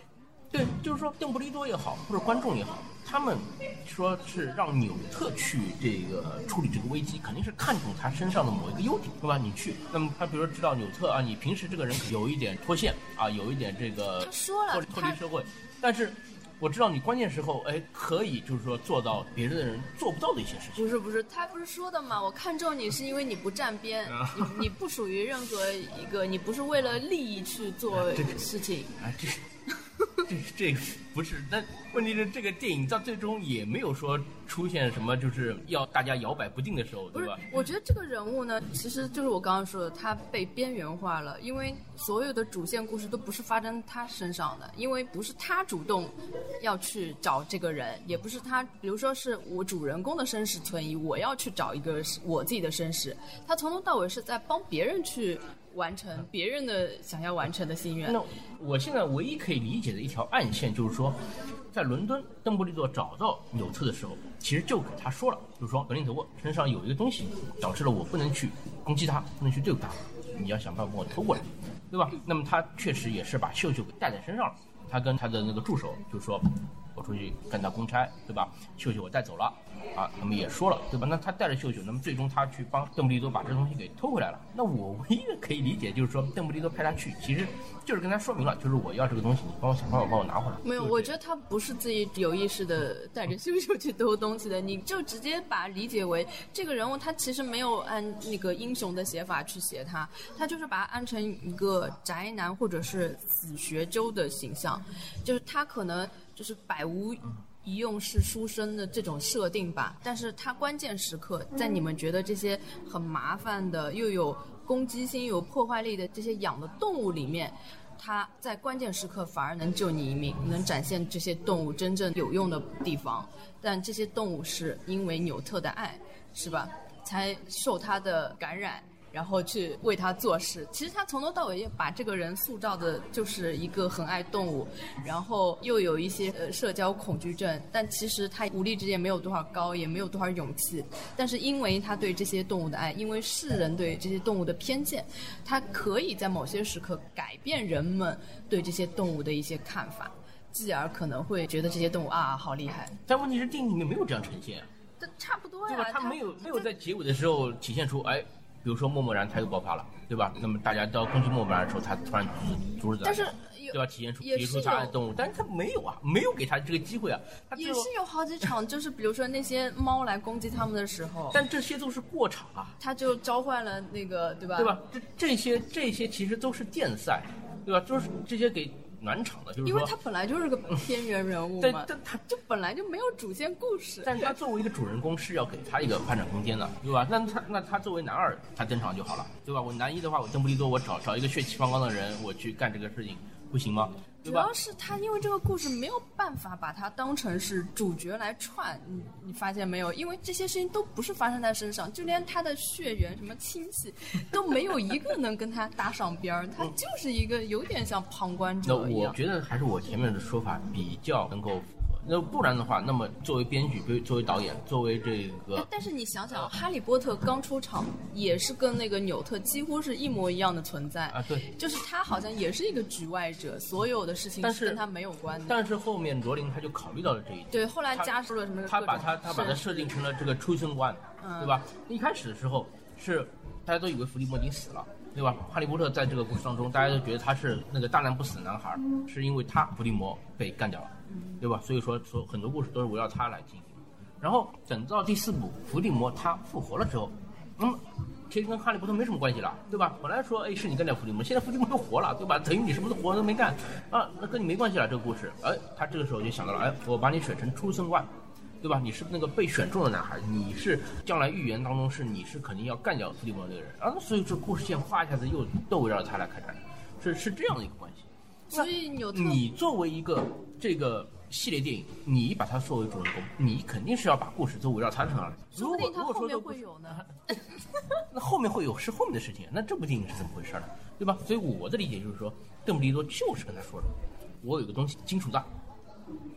对，就是说邓布利多也好，或者观众也好，他们说是让纽特去这个处理这个危机，肯定是看中他身上的某一个优点，对吧？你去，那么他比如说知道纽特啊，你平时这个人有一点脱线啊，有一点这个他说了脱脱离社会，但是我知道你关键时候哎可以就是说做到别人的人做不到的一些事情。不是不是，他不是说的嘛？我看中你是因为你不站边，啊你 你不属于任何一个，你不是为了利益去做这个事情。啊，这 这这不是，但问题是这个电影到最终也没有说出现什么就是要大家摇摆不定的时候，对吧？，我觉得这个人物呢，其实就是我刚刚说的，他被边缘化了，因为所有的主线故事都不是发生他身上的，因为不是他主动要去找这个人，也不是他，比如说是我主人公的身世存疑，我要去找一个我自己的身世，他从头到尾是在帮别人去完成别人的想要完成的心愿。那我现在唯一可以理解的一条暗线就是说，在伦敦邓布利多找到纽特的时候，其实就给他说了，就是说格林德沃身上有一个东西，导致了我不能去攻击他，不能去对付他，你要想办法给我偷过来，对吧？那么他确实也是把秀秀给带在身上了，他跟他的那个助手就说。我出去干他公差，对吧？秀秀我带走了，啊，那么也说了，对吧？那他带着秀秀，那么最终他去帮邓布利多把这东西给偷回来了。那我唯一的可以理解就是说，邓布利多派他去，其实就是跟他说明了，就是我要这个东西，你帮我想办法帮我拿回来。没有，我觉得他不是自己有意识的带着秀秀去偷东西的，你就直接把理解为这个人物，他其实没有按那个英雄的写法去写他，他就是把他安成一个宅男或者是死学究的形象，就是他可能就是百无。一用是书生的这种设定吧，但是他关键时刻，在你们觉得这些很麻烦的，又有攻击性、又有破坏力的这些养的动物里面，它在关键时刻反而能救你一命，能展现这些动物真正有用的地方。但这些动物是因为纽特的爱，是吧，才受他的感染。然后去为他做事，其实他从头到尾也把这个人塑造的就是一个很爱动物，然后又有一些呃社交恐惧症，但其实他武力值也没有多少高，也没有多少勇气，但是因为他对这些动物的爱，因为世人对这些动物的偏见，他可以在某些时刻改变人们对这些动物的一些看法，继而可能会觉得这些动物啊好厉害。但问题是电影里面没有这样呈现，这差不多呀，对吧？他没有没有在结尾的时候体现出，哎，比如说默默然他又爆发了，对吧？那么大家都要攻击默默然的时候，他突然但是对吧？体现出也体现出他爱动物，但是他没有啊，没有给他这个机会啊，他也是有好几场，就是比如说那些猫来攻击他们的时候，但这些都是过场啊，他就召唤了那个，对吧？对吧？这这些这些其实都是垫赛，对吧？就是这些给暖场的，就是说因为他本来就是个边缘人物但嘛，但他就本来就没有主线故事。但是他作为一个主人公是要给他一个发展空间的，对吧？那他那他作为男二，他登场就好了，对吧？我男一的话，我邓布利多，我找找一个血气方刚的人，我去干这个事情，不行吗？主要？是他因为这个故事没有办法把他当成是主角来串，你你发现没有？因为这些事情都不是发生在身上，就连他的血缘什么亲戚都没有一个能跟他搭上边儿，他就是一个有点像旁观者一样。我觉得还是我前面的说法比较能够。那不然的话，那么作为编剧，作为导演，作为这个但是你想想，哈利波特刚出场也是跟那个纽特几乎是一模一样的存在啊，对。就是他好像也是一个局外者，所有的事情但是是跟他没有关的。但是后面罗琳他就考虑到了这一点。对，后来加入了什么？他把他他把它设定成了这个 chosen one，、嗯对吧？一开始的时候是大家都以为伏地魔已经死了，对吧？哈利波特在这个故事当中，大家都觉得他是那个大难不死的男孩，是因为他伏地魔被干掉了，对吧？所以说说很多故事都是围绕他来进行。然后等到第四部伏地魔他复活了之后，那么其实跟哈利波特没什么关系了，对吧？本来说哎是你干掉伏地魔，现在伏地魔又活了，对吧？等于你什么都活都没干啊，那跟你没关系了这个故事。哎，他这个时候就想到了，哎，我把你选成出生官。对吧？你是那个被选中的男孩，你是将来预言当中是你是肯定要干掉伏地魔那个人啊，所以这故事线哗一下子又都围绕着他来开展，是是这样的一个关系。所以你作为一个这个系列电影，你把它作为主人公，你肯定是要把故事都围绕他身上如果后面如果说这个会有呢。那后面会有是后面的事情，那这部电影是怎么回事呢？对吧？所以我的理解就是说，邓布利多就是跟他说的，我有个东西，金属的，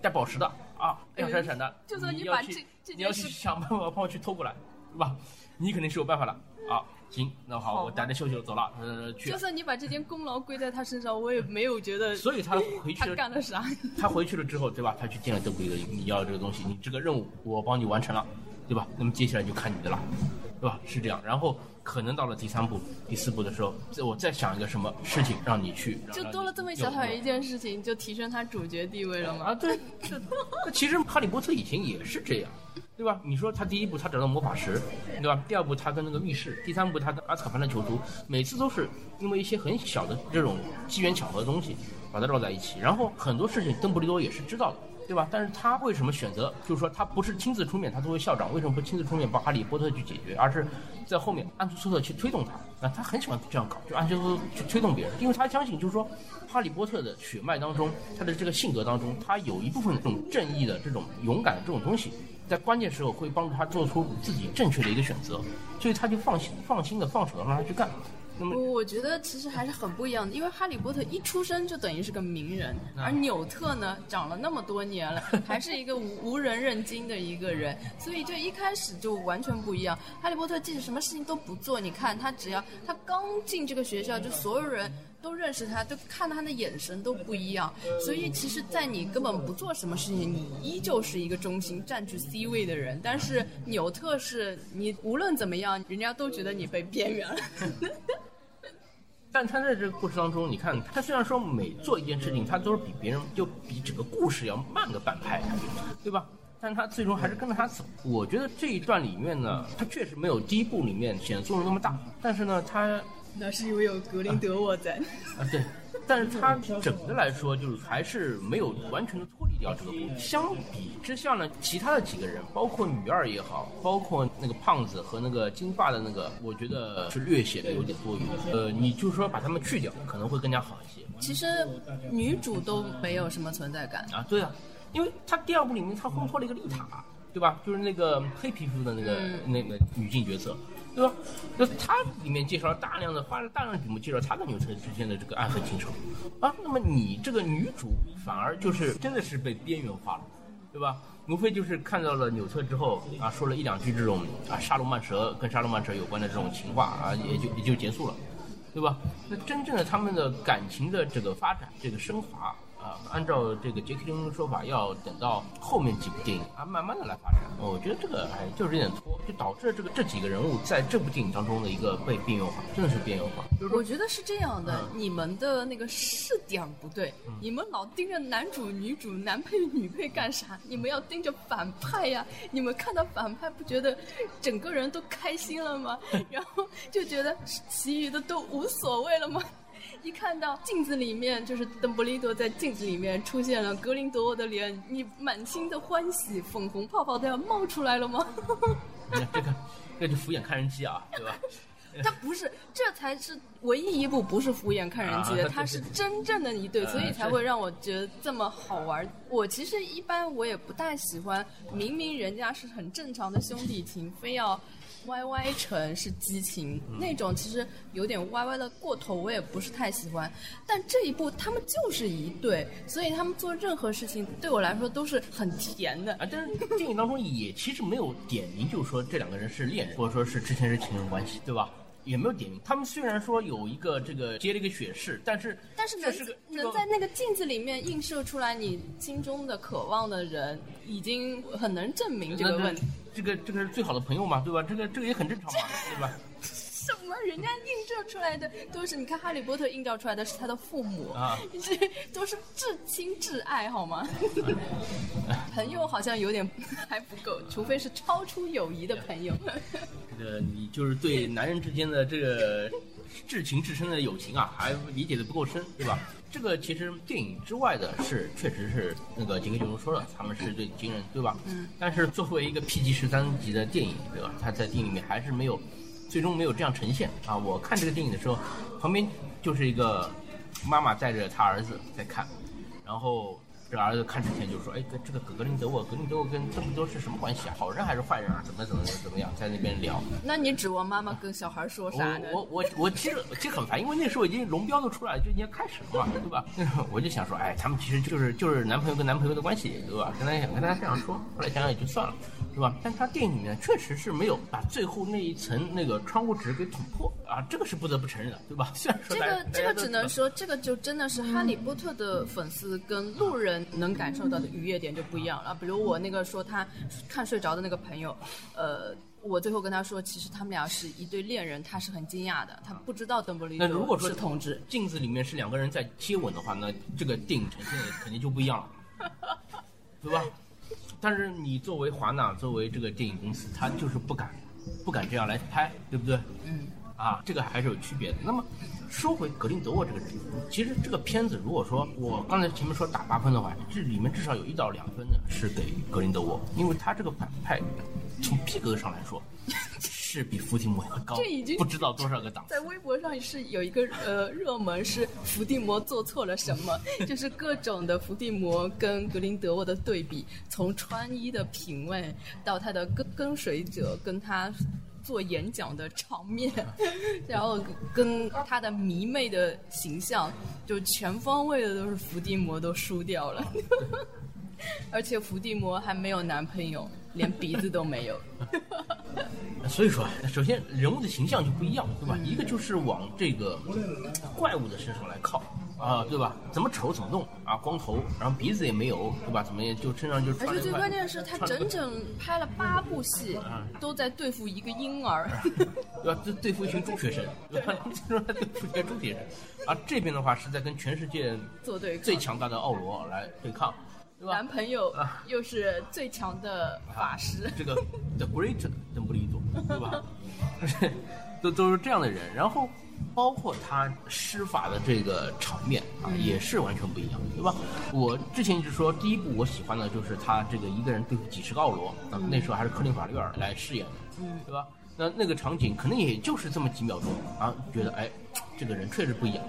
带宝石的啊，亮闪闪的，哎就算你你要去把这这你要去想办法帮我去偷过来，对吧？你肯定是有办法了啊。行，那好，我带着秀秀走了，呃，去就。算你把这件功劳归在他身上，我也没有觉得所以他回去他了，干了啥。他回去了之后，对吧？他去见了邓布利多，你要这个东西，你这个任务我帮你完成了，对吧？那么接下来就看你的了，对吧？是这样。然后可能到了第三步、第四步的时候，再我再想一个什么事情让你去，让就多了这么小小一件事情，就提升他主角地位了吗？啊，对，这那其实哈利波特以前也是这样，对吧？你说他第一部他找到魔法石，对吧？第二部他跟那个密室，第三部他跟阿斯卡班的囚徒，每次都是因为一些很小的这种机缘巧合的东西把它绕在一起，然后很多事情邓布利多也是知道的。对吧？但是他为什么选择，就是说他不是亲自出面，他作为校长，为什么不亲自出面帮哈利波特去解决，而是在后面暗搓搓的去推动他？啊，他很喜欢这样搞，就暗搓搓去推动别人，因为他相信，就是说，哈利波特的血脉当中，他的这个性格当中，他有一部分这种正义的、这种勇敢的这种东西，在关键时候会帮助他做出自己正确的一个选择，所以他就放心放心的放手让他去干。那么我我觉得其实还是很不一样的，因为哈利波特一出生就等于是个名人，而纽特呢长了那么多年了，还是一个无 无人认经的一个人，所以就一开始就完全不一样。哈利波特即使什么事情都不做，你看他只要他刚进这个学校，就所有人。都认识他，都看他的眼神都不一样，所以其实，在你根本不做什么事情，你依旧是一个中心、占据 C 位的人。但是纽特是你无论怎么样，人家都觉得你被边缘了。但他在这个故事当中，你看他虽然说每做一件事情，他都是比别人就比整个故事要慢个半拍，对吧？但他最终还是跟着他走。我觉得这一段里面呢，他确实没有第一部里面显得作用那么大，但是呢，他那是因为有格林德沃在。啊对，但是他整的来说，就是还是没有完全的脱离掉这个故事。相比之下呢，其他的几个人，包括女二也好，包括那个胖子和那个金发的那个，我觉得是略显得有点多余。呃，你就是说把他们去掉，可能会更加好一些。其实女主都没有什么存在感。啊，对啊，因为她第二部里面她烘托了一个丽塔，对吧？就是那个黑皮肤的那个、那个女性角色，对吧？那他里面介绍了大量的花了大量笔墨介绍他跟纽特之间的这个爱恨情仇啊。那么你这个女主反而就是真的是被边缘化了，对吧？无非就是看到了纽特之后啊，说了一两句这种啊沙罗曼蛇跟沙罗曼蛇有关的这种情话啊，也就也就结束了。对吧？那真正的他们的感情的这个发展、这个升华啊，按照这个杰克林的说法，要等到后面几部电影啊，慢慢的来发展。我觉得这个哎，就是有点拖，就导致这个这几个人物在这部电影当中的一个被边缘化，真的是边缘化。我觉得是这样的，你们的那个视点不对，你们老盯着男主、女主、男配、女配干啥？你们要盯着反派呀！你们看到反派不觉得整个人都开心了吗？然后就觉得其余的都无所谓了吗？一看到镜子里面，就是邓布利多在镜子里面出现了格林德沃的脸，你满心的欢喜，粉红泡泡都要冒出来了吗？这个，这就敷衍看人机啊，对吧？他不是，这才是唯一一部不是敷衍看人机的，啊他是真正的一对，啊所以才会让我觉得这么好玩。我其实一般我也不太喜欢，明明人家是很正常的兄弟情，非要歪歪城是激情那种，其实有点歪歪的过头，我也不是太喜欢。但这一部他们就是一对，所以他们做任何事情对我来说都是很甜的。啊，但是电影当中也其实没有点名，就是说这两个人是恋人，或者说是之前是情人关系，对吧？也没有点名。他们虽然说有一个这个接了一个血誓，但是但是能能在那个镜子里面映射出来你心中的渴望的人，已经很能证明这个问题。这个这个是最好的朋友嘛，对吧？这个这个也很正常嘛，对吧？什么？人家映射出来的都是你看《哈利波特》映照出来的是他的父母啊，这都是至亲至爱，好吗？朋友好像有点 还不够，除非是超出友谊的朋友。这个你就是对男人之间的这个至情至深的友情啊，还理解的不够深，对吧？这个其实电影之外的是，确实是那个杰克·琼斯说了，他们是对情人，对吧？嗯。但是作为一个 PG 十三级的电影，对吧？他在电影里面还是没有，最终没有这样呈现啊。我看这个电影的时候，旁边就是一个妈妈带着她儿子在看，然后。这个儿子看之前就说，哎，跟这个格林德沃，格林德沃跟邓布利多是什么关系啊？好人还是坏人啊？怎么怎么怎么样，在那边聊。那你指望妈妈跟小孩说啥呢？我我我我其实其实很烦，因为那时候已经龙标都出来了，就已经开始了嘛，对吧？那时候我就想说，哎，他们其实就是就是男朋友跟男朋友的关系，对吧？跟他想跟他这样说，后来想想也就算了，对吧？但他电影里面确实是没有把最后那一层那个窗户纸给捅破啊，这个是不得不承认的，对吧？虽然说这个这个只能。说，这个就真的是哈利波特的粉丝跟路人能感受到的愉悦点就不一样了。比如我那个说他看睡着的那个朋友，呃，我最后跟他说，其实他们俩是一对恋人，他是很惊讶的，他不知道邓布利多那如果说是同志。镜子里面是两个人在接吻的话，那这个电影呈现的肯定就不一样了，对吧？但是你作为华纳，作为这个电影公司，他就是不敢，不敢这样来拍，对不对？嗯。啊，这个还是有区别的。那么说回格林德沃这个人，其实这个片子如果说我刚才前面说打八分的话，这里面至少有一到两分呢是给格林德沃，因为他这个反派从逼格上来说是比伏地魔要高，这已经不知道多少个档。在微博上是有一个呃热门是伏地魔做错了什么，就是各种的伏地魔跟格林德沃的对比，从穿衣的品味到他的跟跟随者跟他。做演讲的场面，然后跟他的迷妹的形象，就全方位的都是伏地魔都输掉了，而且伏地魔还没有男朋友，连鼻子都没有。所以说，首先人物的形象就不一样，对吧？一个就是往这个怪物的身上来靠。啊，对吧？怎么丑怎么弄啊？光头，然后鼻子也没有，对吧？怎么也就身上就穿。而且最关键是，他整整拍了八部戏，都在对付一个婴儿，对吧？对对付一群中学生，对吧？说对付一群中学生，啊，这边的话是在跟全世界做对最强大的奥罗来对抗，对吧？男朋友又是最强的法师，这个 The Great 邓布利多，对吧？都都是这样的人，然后。包括他施法的这个场面啊，也是完全不一样，对吧？我之前一直说，第一部我喜欢的就是他这个一个人对付几十个奥罗，啊，那时候还是克林法利尔来饰演的，嗯，对吧？那那个场景可能也就是这么几秒钟啊，觉得哎，这个人确实不一样。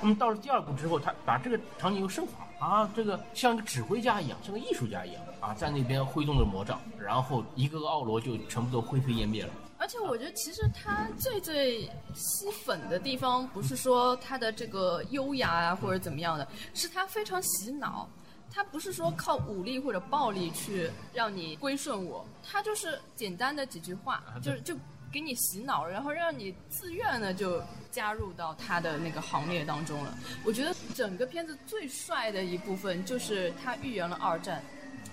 那么到了第二部之后，他把这个场景又升华啊，这个像个指挥家一样，像个艺术家一样啊，在那边挥动着魔杖，然后一个个奥罗就全部都灰飞烟灭了。而且我觉得，其实他最最吸粉的地方，不是说他的这个优雅啊，或者怎么样的，是他非常洗脑。他不是说靠武力或者暴力去让你归顺我，他就是简单的几句话，就是就给你洗脑，然后让你自愿的就加入到他的那个行列当中了。我觉得整个片子最帅的一部分就是他预言了二战。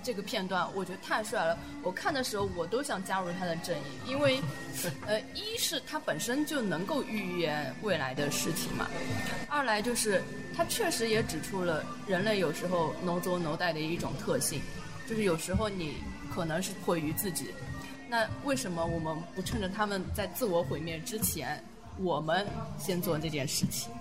这个片段我觉得太帅了，我看的时候我都想加入他的阵营，因为，呃，一是他本身就能够预言未来的事情嘛，二来就是他确实也指出了人类有时候 no 作 no die 的一种特性，就是有时候你可能是毁于自己，那为什么我们不趁着他们在自我毁灭之前，我们先做这件事情？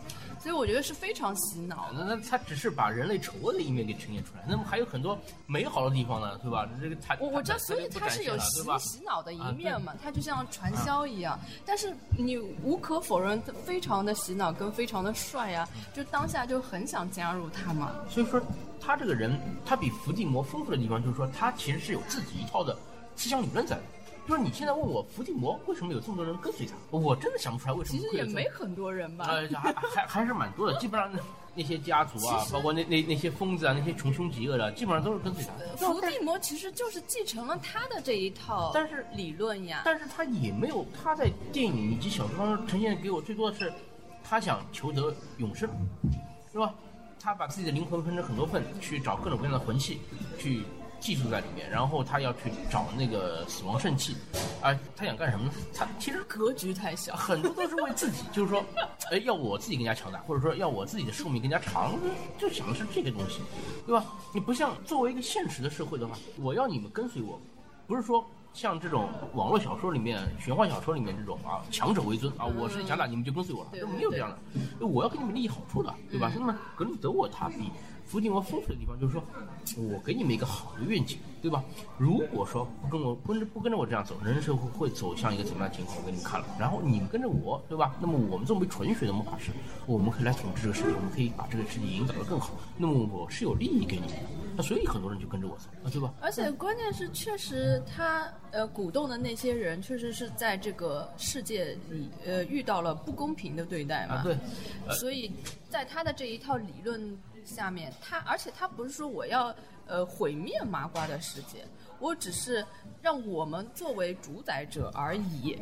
所以我觉得是非常洗脑。那那他只是把人类丑恶的一面给呈现出来，那么还有很多美好的地方呢，对吧？这个他我我知道，所以他是有洗洗脑的一面嘛，他就像传销一样。但是你无可否认，非常的洗脑跟非常的帅呀，就当下就很想加入他嘛。所以说，他这个人，他比伏地魔丰富的地方就是说，他其实是有自己一套的思想理论在的。就是你现在问我伏地魔为什么有这么多人跟随他，我真的想不出来为什么。其实也没很多人吧。呃，还还还是蛮多的，基本上那些家族啊，包括那那那些疯子啊，那些穷凶极恶的，基本上都是跟随他。伏地魔其实就是继承了他的这一套，但是理论呀。但是他也没有他在电影以及小说当中呈现给我最多的是，他想求得永生，是吧？他把自己的灵魂分成很多份，去找各种各样的魂器，去。寄宿在里面，然后他要去找那个死亡圣器，啊，他想干什么呢？他其实格局太小，很多都是为自己，就是说，哎，要我自己更加强大，或者说要我自己的寿命更加长，就想的是这个东西，对吧？你不像作为一个现实的社会的话，我要你们跟随我，不是说像这种网络小说里面、玄幻小说里面这种啊，强者为尊啊，我是强大，你们就跟随我了，没有这样的，我要给你们利益好处的，对吧？那么格鲁德沃他比。伏地魔风水的地方就是说，我给你们一个好的愿景，对吧？如果说不跟我跟着不跟着我这样走，人生会会走向一个怎么样的情况？我给你们看了。然后你们跟着我，对吧？那么我们作为纯血的魔法师，我们可以来统治这个世界，我们可以把这个世界引导得更好。那么我是有利益给你们的。那所以很多人就跟着我走，啊，对吧？而且关键是，确实他呃鼓动的那些人，确实是在这个世界里呃遇到了不公平的对待嘛。啊，对，所以在他的这一套理论下面，他而且他不是说我要呃毁灭麻瓜的世界，我只是让我们作为主宰者而已。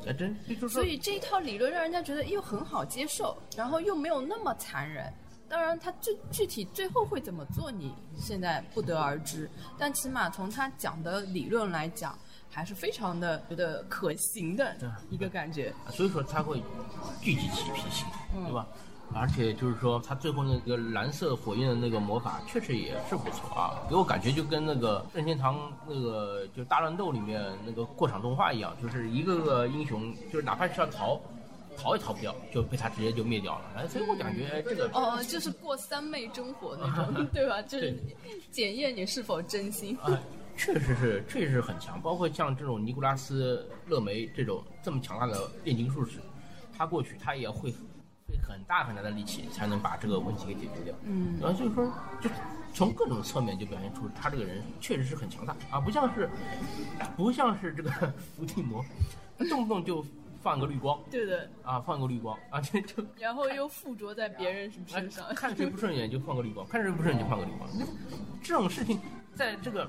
所以这一套理论让人家觉得又很好接受，然后又没有那么残忍。当然，他具具体最后会怎么做，你现在不得而知。但起码从他讲的理论来讲，还是非常的觉得可行的一个感觉。啊所以说他会聚集起脾气，对吧？而且就是说，他最后那个蓝色火焰的那个魔法确实也是不错啊，给我感觉就跟那个任天堂那个就大乱斗里面那个过场动画一样，就是一个个英雄，就是哪怕是要逃，逃也逃不掉，就被他直接就灭掉了。哎，所以我感觉这个哦，就是过三昧真火那种，对吧？就是检验你是否真心。啊，确实是，确实是很强。包括像这种尼古拉斯·勒梅这种这么强大的炼金术士，他过去他也会费很大很大的力气才能把这个问题给解决掉。嗯然后所以说，就从各种侧面就表现出他这个人确实是很强大啊，不像是不像是这个伏地魔，动不动就放个绿光对的，啊，放个绿光啊，这就 然后又附着在别人身上。哎看谁不顺眼就放个绿光，看谁不顺眼就放个绿光。这种事情，在这个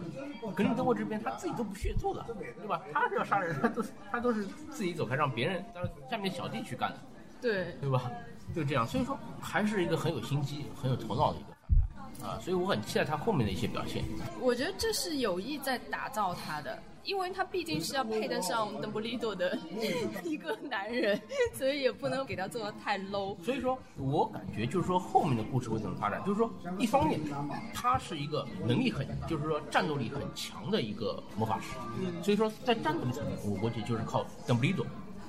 格林德沃这边，他自己都不屑做的，对吧？他是要杀人，他都他都是自己走开，让别人让下面小弟去干的，对，对吧？就这样，所以说还是一个很有心机、很有头脑的一个反派啊，所以我很期待他后面的一些表现。我觉得这是有意在打造他的，因为他毕竟是要配得上邓布利多的 一个男人，所以也不能给他做的太 low。所以说我感觉就是说后面的故事会怎么发展，就是说一方面他是一个能力很，就是说战斗力很强的一个魔法师，所以说在战斗力层面，我估计就是靠邓布利多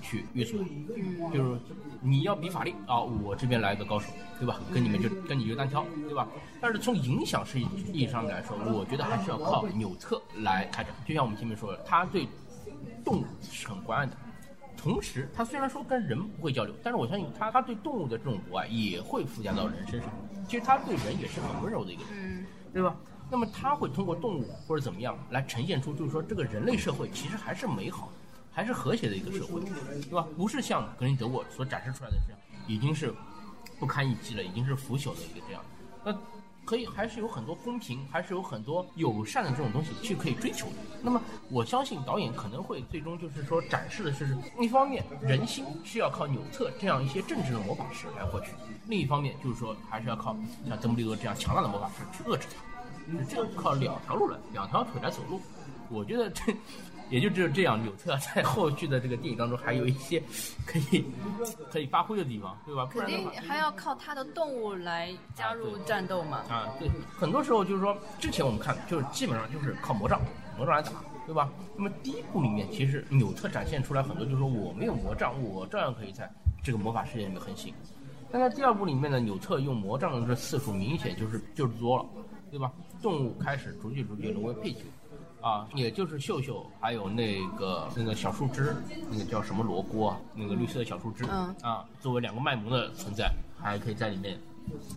去约束他，就是你要比法力啊，我这边来个高手，对吧？跟你们就跟你就单挑，对吧？但是从影响是意义上来说，我觉得还是要靠纽特来开展。就像我们前面说的，他对动物是很关爱的。同时，他虽然说跟人不会交流，但是我相信他他对动物的这种博爱也会附加到人身上。其实他对人也是很温柔的一个人，嗯，对吧？那么他会通过动物或者怎么样来呈现出，就是说这个人类社会其实还是美好，还是和谐的一个社会，对吧？不是像格林德沃所展示出来的这样，已经是不堪一击了，已经是腐朽的一个这样。那可以还是有很多公平，还是有很多友善的这种东西去可以追求的。那么我相信导演可能会最终就是说展示的是，一方面人心是要靠纽特这样一些政治的魔法师来获取，另一方面就是说还是要靠像邓布利多这样强大的魔法师去遏制它，是这样靠两条路来，两条腿来走路。我觉得这也就只有这样，纽特在后续的这个电影当中还有一些可以可以发挥的地方，对吧？肯。定还要靠他的动物来加入战斗嘛。啊，对，很多时候就是说，之前我们看就是基本上就是靠魔杖，魔杖来打，对吧？那么第一部里面，其实纽特展现出来很多，就是说我没有魔杖，我照样可以在这个魔法世界里面横行。但在第二部里面呢，纽特用魔杖的这次数明显就是就是多了，对吧？动物开始逐渐逐渐沦为配角。啊，也就是秀秀，还有那个那个小树枝，那个叫什么罗锅啊，那个绿色的小树枝，嗯啊，作为两个卖萌的存在，还可以在里面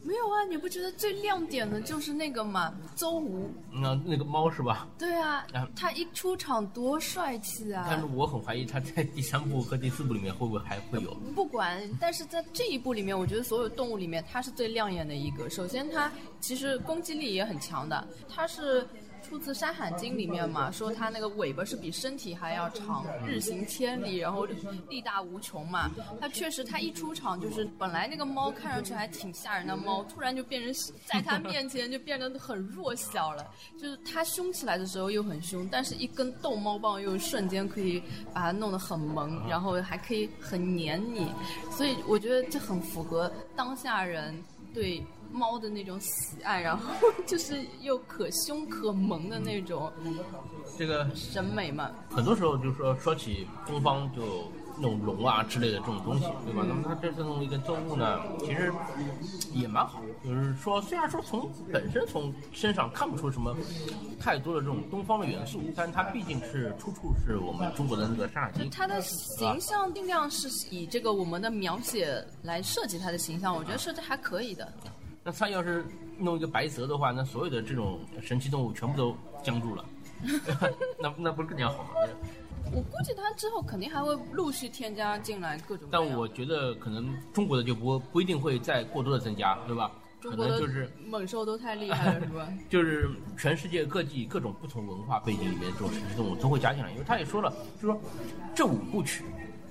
没有啊，你不觉得最亮点的就是那个嘛，邹吴？那那个猫是吧？对啊啊，他一出场多帅气啊但是啊！我很怀疑他在第三部和第四部里面会不会还会有。不管，但是在这一部里面，我觉得所有动物里面，它是最亮眼的一个。首先，它其实攻击力也很强的，它是。出自《山海经》里面嘛，说它那个尾巴是比身体还要长，日行千里，然后力大无穷嘛。它确实，它一出场就是本来那个猫看上去还挺吓人的猫，突然就变成在它面前就变得很弱小了。就是它凶起来的时候又很凶，但是一根逗猫棒又瞬间可以把它弄得很萌，然后还可以很黏你，所以我觉得这很符合当下人对。猫的那种喜爱，然后就是又可凶可萌的那种这个审美嘛。很多时候就是说说起东方就那种龙啊之类的这种东西，对吧？那么它这这种一个动物呢，其实也蛮好。就是说，虽然说从本身从身上看不出什么太多的这种东方的元素，但它毕竟是出处是我们中国的那个《山海经》。它的形象定量是以这个我们的描写来设计它的形象，我觉得设计还可以的。那他要是弄一个白泽的话，那所有的这种神奇动物全部都僵住了，那那不是更加好吗？我估计他之后肯定还会陆续添加进来各种各。但我觉得可能中国的就不不一定会再过多的增加，对吧？可中国的能就是猛兽都太厉害了，是吧？就是全世界各地各种不同文化背景里面这种神奇动物都会加进来，因为他也说了，就说这五部曲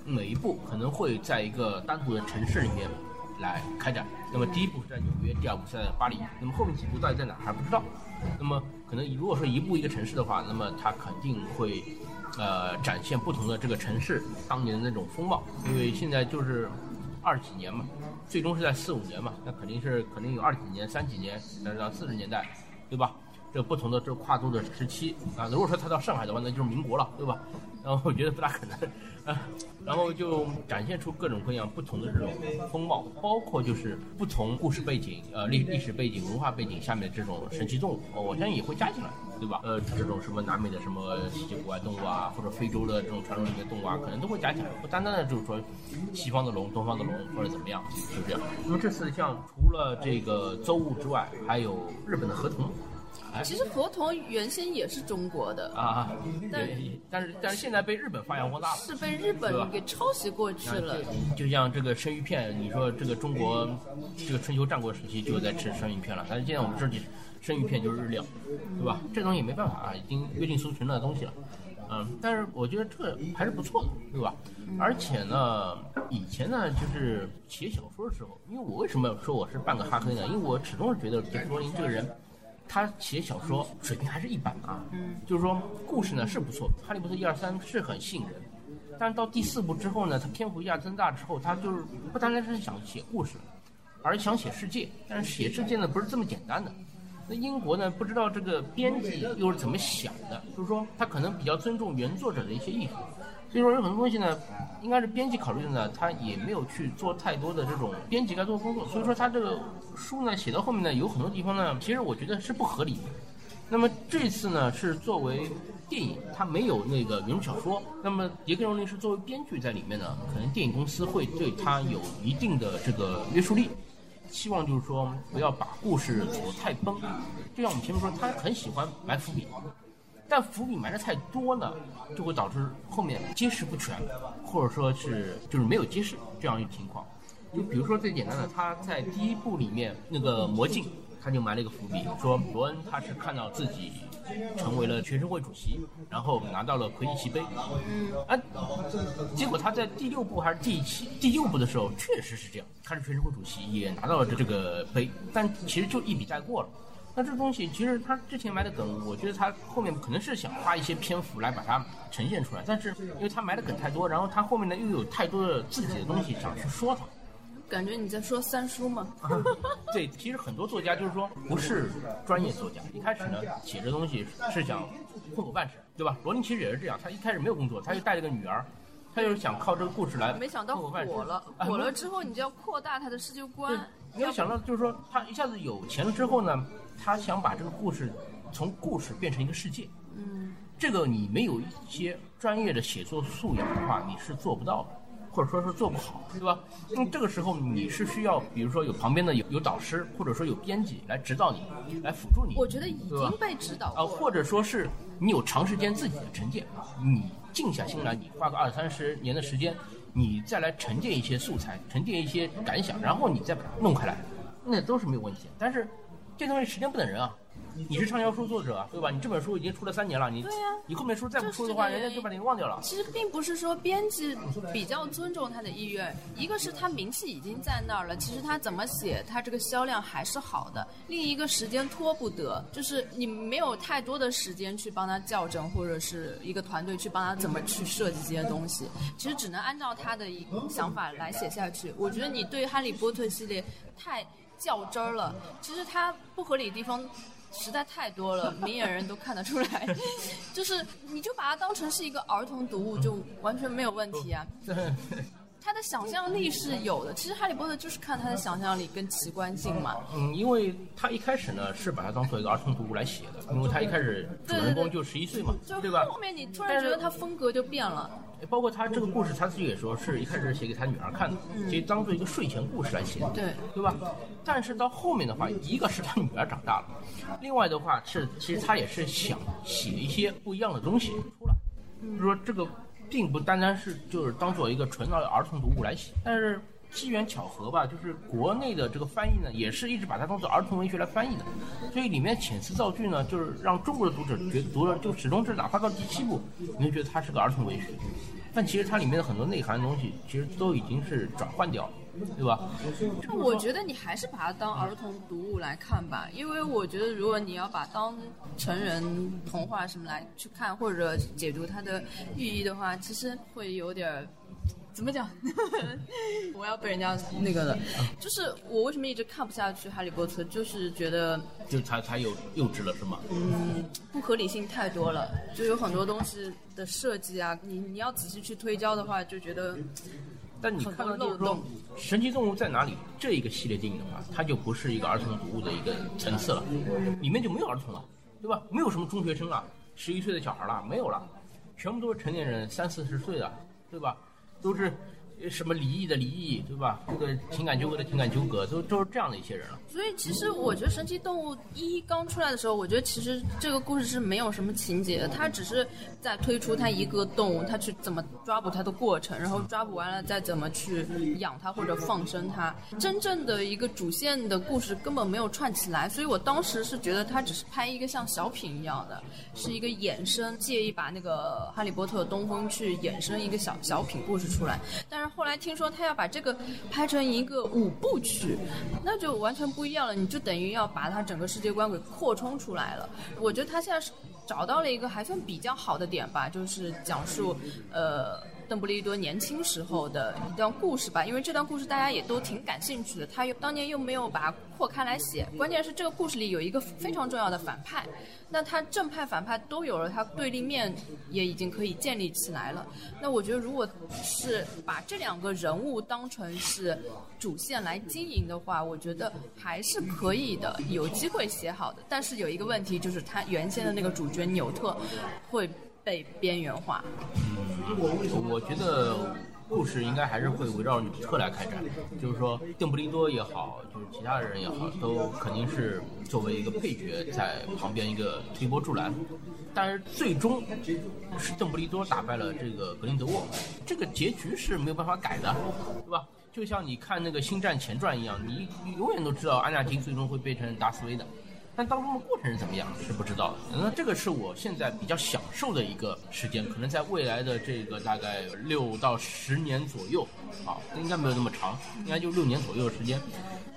每一部可能会在一个单独的城市里面来开展。那么第一步是在纽约，第二步是在巴黎，那么后面几步到底在哪还不知道。那么可能如果说一步一个城市的话，那么它肯定会呃展现不同的这个城市当年的那种风貌，因为现在就是二几年嘛，最终是在四五年嘛，那肯定是肯定有二几年、三几年，呃，到四十年代，对吧？这不同的这跨度的时期啊，如果说他到上海的话，那就是民国了，对吧？然后 我觉得不大可能，啊，然后就展现出各种各样不同的这种风貌，包括就是不同故事背景、呃历历史背景、文化背景下面的这种神奇动物，哦我相信也会加进来，对吧？呃，这种什么南美的什么稀奇古怪动物啊，或者非洲的这种传说里面的动物啊，可能都会加进来，不单单的就是说西方的龙、东方的龙或者怎么样，就这样？那么这次像除了这个邹物之外，还有日本的河童。哎其实河童原先也是中国的，啊，但对，但是但是现在被日本发扬光大了。是被日本给抄袭过去了。就像这个生鱼片，你说这个中国这个春秋战国时期就在吃生鱼片了，但是现在我们这里生鱼片就是日料，对吧？这东西没办法啊，已经约定俗成的东西了。嗯，但是我觉得这个还是不错的，对吧？而且呢，以前呢，就是写小说的时候，因为我为什么说我是半个哈黑呢？因为我始终是觉得杰弗罗林这个人，他写小说水平还是一般啊。嗯，就是说故事呢是不错，《哈利波特》一二三是很吸引人，但是到第四部之后呢，他篇幅一下增大之后，他就是不单单是想写故事，而想写世界。但是写世界呢不是这么简单的。那英国呢不知道这个编辑又是怎么想的，就是说他可能比较尊重原作者的一些意图，所以说有很多东西呢，应该是编辑考虑的呢，他也没有去做太多的这种编辑该做的工作，所以说他这个书呢写到后面呢，有很多地方呢，其实我觉得是不合理的。那么这次呢是作为电影，它没有那个原著小说，那么杰克·罗琳是作为编剧在里面呢，可能电影公司会对他有一定的这个约束力，希望就是说不要把故事走得太崩。就像我们前面说，他很喜欢埋伏笔，但伏笔埋的太多呢，就会导致后面揭示不全，或者说是就是没有揭示这样一个情况。就比如说最简单的，他在第一部里面那个魔镜，他就埋了一个伏笔，说罗恩他是看到自己成为了全社会主席，然后拿到了魁地奇杯。嗯，啊，结果他在第六部还是第七第六部的时候，确实是这样，他是全社会主席，也拿到了这这个杯，但其实就一笔带过了。那这东西其实他之前埋的梗，我觉得他后面可能是想花一些篇幅来把它呈现出来，但是因为他埋的梗太多，然后他后面呢又有太多的自己的东西想去说它。感觉你在说三叔吗？对，其实很多作家就是说不是专业作家，一开始呢写这东西是想混口饭吃，对吧？罗琳其实也是这样，他一开始没有工作，他就带了个女儿，他就是想靠这个故事来没想到火了，啊火了之后你就要扩大他的世界观。没有想到，就是说他一下子有钱了之后呢，他想把这个故事从故事变成一个世界。嗯，这个你没有一些专业的写作素养的话，你是做不到的，或者说是做不好，对吧？那么这个时候你是需要，比如说有旁边的有有导师，或者说有编辑来指导你，来辅助你。我觉得已经被指导了。或者说是你有长时间自己的沉淀，你静下心来，你花个二三十年的时间，你再来沉淀一些素材，沉淀一些感想，然后你再把它弄开来，那都是没有问题的。但是这东西时间不等人啊，你是畅销书作者啊，对吧？你这本书已经出了三年了，你对呀你后面书再不出的话，人家就把你忘掉了。其实并不是说编辑比较尊重他的意愿，一个是他名气已经在那儿了，其实他怎么写，他这个销量还是好的；另一个时间拖不得，就是你没有太多的时间去帮他校正，或者是一个团队去帮他怎么去设计这些东西，其实只能按照他的一个想法来写下去。我觉得你对《哈利波特》系列太较真儿了，其实它不合理的地方。实在太多了，明眼人都看得出来。就是你就把它当成是一个儿童读物，就完全没有问题啊。他的想象力是有的。其实《哈利波特》就是看他的想象力跟奇观性嘛。嗯，因为他一开始呢是把它当做一个儿童读物来写的，因为他一开始主人公就十一岁嘛，就对吧？后面你突然觉得他风格就变了。包括他这个故事，他自己也说是一开始写给他女儿看的，其实当做一个睡前故事来写的，对对吧？但是到后面的话，一个是他女儿长大了，另外的话是其实他也是想写一些不一样的东西出来，就是说这个并不单单是就是当做一个纯的儿童读物来写，但是机缘巧合吧，就是国内的这个翻译呢，也是一直把它当做儿童文学来翻译的，所以里面遣词造句呢，就是让中国的读者觉得读了就始终是哪怕到第七部，你就觉得它是个儿童文学，但其实它里面的很多内涵的东西，其实都已经是转换掉了，对吧？那我觉得你还是把它当儿童读物来看吧，因为我觉得如果你要把当成人童话什么来去看或者解读它的寓意的话，其实会有点儿。怎么讲？我要被人家那个了。就是我为什么一直看不下去《哈利波特》，就是觉得就它它有幼稚了是吗？嗯，不合理性太多了，就有很多东西的设计啊，你你要仔细去推敲的话，就觉得但你看到就是说，神奇动物在哪里这一个系列电影的话，它就不是一个儿童读物的一个层次了，里面就没有儿童了，对吧？没有什么中学生啊，十一岁的小孩了，没有了，全部都是成年人，三四十岁的，对吧？都是呃什么离异的离异，对吧？这个情感纠葛的情感纠葛，都都是这样的一些人了。所以其实我觉得《神奇动物一》刚出来的时候，我觉得其实这个故事是没有什么情节的，它只是在推出它一个动物，它去怎么抓捕它的过程，然后抓捕完了再怎么去养它或者放生它。真正的一个主线的故事根本没有串起来，所以我当时是觉得它只是拍一个像小品一样的，是一个衍生，借一把那个《哈利波特》东风去衍生一个小小品故事出来。但是后来听说他要把这个拍成一个五部曲，那就完全不一样了。你就等于要把他整个世界观给扩充出来了。我觉得他现在是找到了一个还算比较好的点吧，就是讲述呃。邓布利多年轻时候的一段故事吧，因为这段故事大家也都挺感兴趣的。他又当年又没有把它扩开来写，关键是这个故事里有一个非常重要的反派，那他正派反派都有了，他对立面也已经可以建立起来了。那我觉得，如果是把这两个人物当成是主线来经营的话，我觉得还是可以的，有机会写好的。但是有一个问题，就是他原先的那个主角纽特会被边缘化。嗯我觉得故事应该还是会围绕纽特来开展，就是说邓布利多也好，就是其他的人也好，都肯定是作为一个配角在旁边一个推波助澜。但是最终是邓布利多打败了这个格林德沃，这个结局是没有办法改的，对吧？就像你看那个《星战前传》一样，你你永远都知道安纳金最终会变成达斯维的。但当中的过程是怎么样是不知道的。那这个是我现在比较享受的一个时间，可能在未来的这个大概六到十年左右，啊，应该没有那么长，应该就六年左右的时间，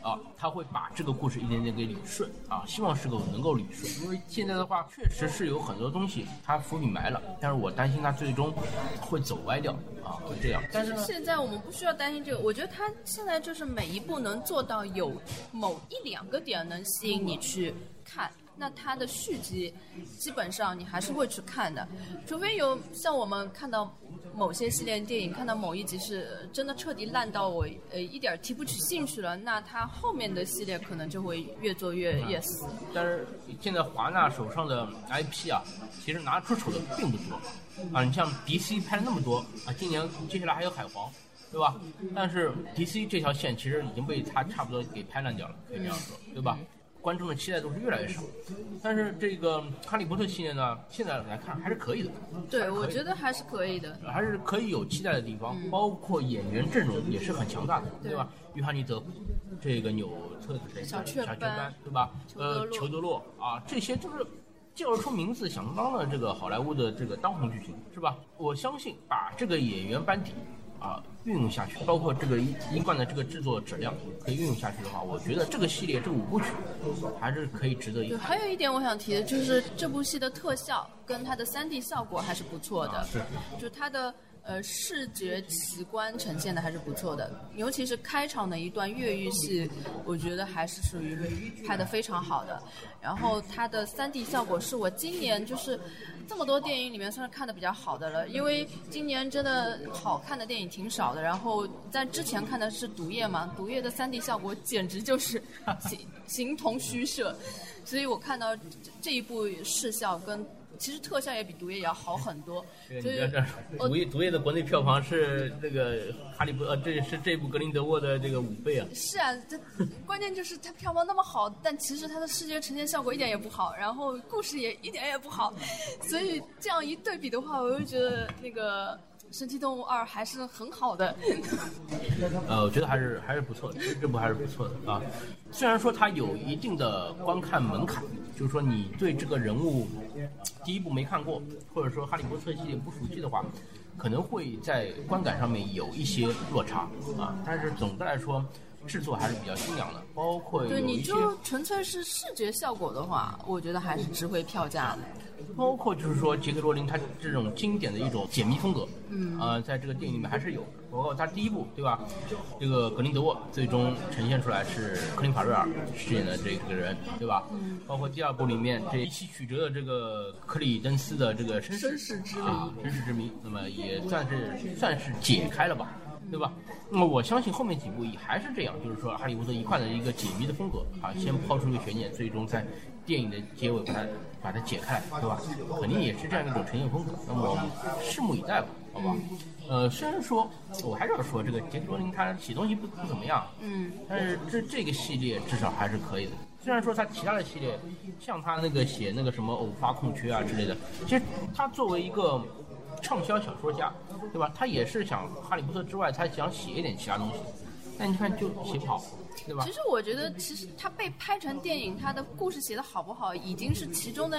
啊，他会把这个故事一点点给捋顺，啊，希望是个能够捋顺，因为现在的话确实是有很多东西他伏笔埋了，但是我担心他最终会走歪掉，啊，会这样。但是呢，现在我们不需要担心这个，我觉得他现在就是每一步能做到有某一两个点能吸引你去看，那它的续集基本上你还是会去看的，除非有像我们看到某些系列电影，看到某一集是真的彻底烂到我呃一点儿提不起兴趣了，那它后面的系列可能就会越做越 yes。但是现在华纳手上的 IP 啊，其实拿出手的并不多啊。你像 DC 拍了那么多啊，今年接下来还有海皇，对吧？但是 DC 这条线其实已经被他差不多给拍烂掉了，可以这样说，对吧？观众的期待度是越来越少，但是这个哈利波特系列呢，现在来看还是可以的，对，我觉得还是可以的。还是可以有期待的地方，包括演员阵容也是很强大的，对吧？约翰尼·德普，这个纽特是谁？小雀斑斑，对吧？呃，裘裘德洛啊，这些就是叫得出名字响当当的这个好莱坞的这个当红巨星，是吧？我相信把这个演员班底啊运用下去，包括这个一一贯的这个制作质量可以运用下去的话，我觉得这个系列这五部曲还是可以值得一对，看。还有一点我想提的就是这部戏的特效跟它的 3D 效果还是不错的，啊是就它的呃，视觉奇观呈现的还是不错的，尤其是开场的一段越狱戏，我觉得还是属于拍的非常好的。然后它的 3D 效果是我今年就是这么多电影里面算是看的比较好的了，因为今年真的好看的电影挺少的。然后在之前看的是《毒液》嘛，《毒液》的 3D 效果简直就是 形形同虚设，所以我看到这一部视效跟。其实特效也比毒液也要好很多，毒液毒液的国内票房是那个哈利波呃，这是这部格林德沃的这个五倍啊。是啊，这关键就是它票房那么好，但其实它的视觉呈现效果一点也不好，然后故事也一点也不好，所以这样一对比的话，我就觉得那个。《神奇动物二》还是很好的，呃，我觉得还是还是不错的，这部还是不错的啊。虽然说它有一定的观看门槛，就是说你对这个人物第一部没看过，或者说《哈利波特》系列不熟悉的话，可能会在观感上面有一些落差啊。但是总的来说，制作还是比较精良的，包括对你就纯粹是视觉效果的话，我觉得还是值回票价的。包括就是说杰克罗琳他这种经典的一种解谜风格，嗯，呃，在这个电影里面还是有。包括他第一部，对吧？这个格林德沃最终呈现出来是克林法瑞尔饰演的这个人，对吧？嗯。包括第二部里面这一起曲折的这个克里登斯的这个身世之谜，身世之谜，那么也算是算是解开了吧，对吧？那么我相信后面几部也还是这样，就是说哈利波特一贯的一个解谜的风格啊，先抛出一个悬念，最终在。电影的结尾把它把它解开，对吧？肯定也是这样一种呈现风格。那么我们拭目以待吧，好吧？呃，虽然说，我还是要说这个杰克罗琳他写东西不不怎么样，嗯，但是这这个系列至少还是可以的。虽然说他其他的系列，像他那个写那个什么偶发空缺啊之类的，其实他作为一个畅销小说家，对吧？他也是想哈利波特之外，他想写一点其他东西，但你看就写不好。其实我觉得，其实他被拍成电影，他的故事写的好不好，已经是其中的，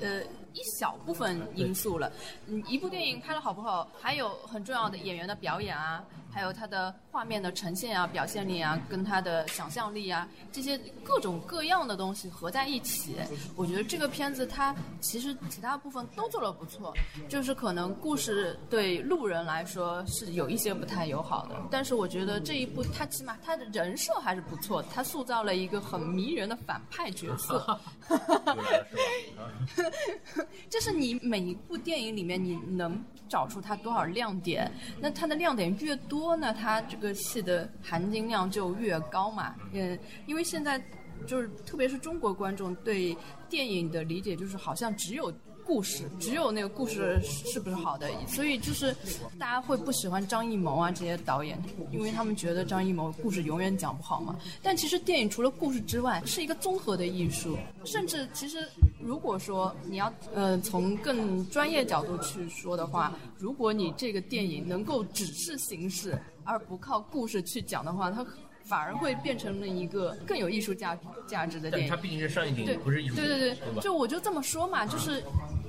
呃。一小部分因素了，嗯，一部电影拍的好不好，还有很重要的演员的表演啊，还有他的画面的呈现啊、表现力啊，跟他的想象力啊，这些各种各样的东西合在一起，我觉得这个片子它其实其他部分都做的不错，就是可能故事对路人来说是有一些不太友好的，但是我觉得这一部它起码它的人设还是不错，它塑造了一个很迷人的反派角色。就是你每一部电影里面，你能找出它多少亮点？那它的亮点越多呢，它这个戏的含金量就越高嘛。嗯，因为现在就是特别是中国观众对电影的理解，就是好像只有。故事只有那个故事是不是好的，所以就是大家会不喜欢张艺谋啊这些导演，因为他们觉得张艺谋故事永远讲不好嘛。但其实电影除了故事之外，是一个综合的艺术。甚至其实如果说你要呃从更专业角度去说的话，如果你这个电影能够只是形式而不靠故事去讲的话，它。反而会变成了一个更有艺术价价值的电影。它毕竟是商业电影，不是艺术。对对对，就我就这么说嘛，就是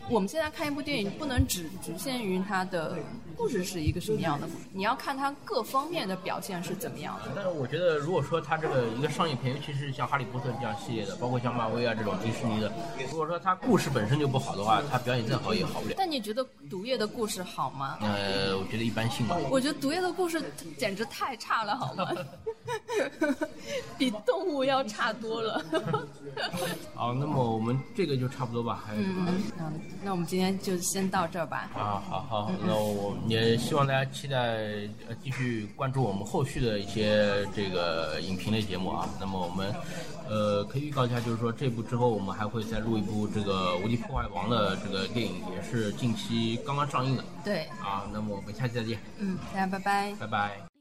我们现在看一部电影，不能只局限于它的故事是一个什么样的，你要看它各方面的表现是怎么样的。但是我觉得，如果说它这个一个商业片，尤其是像《哈利波特》这样系列的，包括像漫威啊这种迪士尼的，如果说它故事本身就不好的话，它表演再好也好不了。但你觉得《毒液》的故事好吗？呃，我觉得一般性吧。我觉得《毒液》的故事简直太差了，好吗？比动物要差多了。好，那么我们这个就差不多吧。嗯嗯，那我们今天就先到这儿吧。啊，好好，那我也希望大家期待呃继续关注我们后续的一些这个影评类节目啊。那么我们呃可以预告一下，就是说这部之后我们还会再录一部这个《无敌破坏王》的这个电影，也是近期刚刚上映的。对。啊，那么我们下期再见。嗯，大家拜拜。拜拜。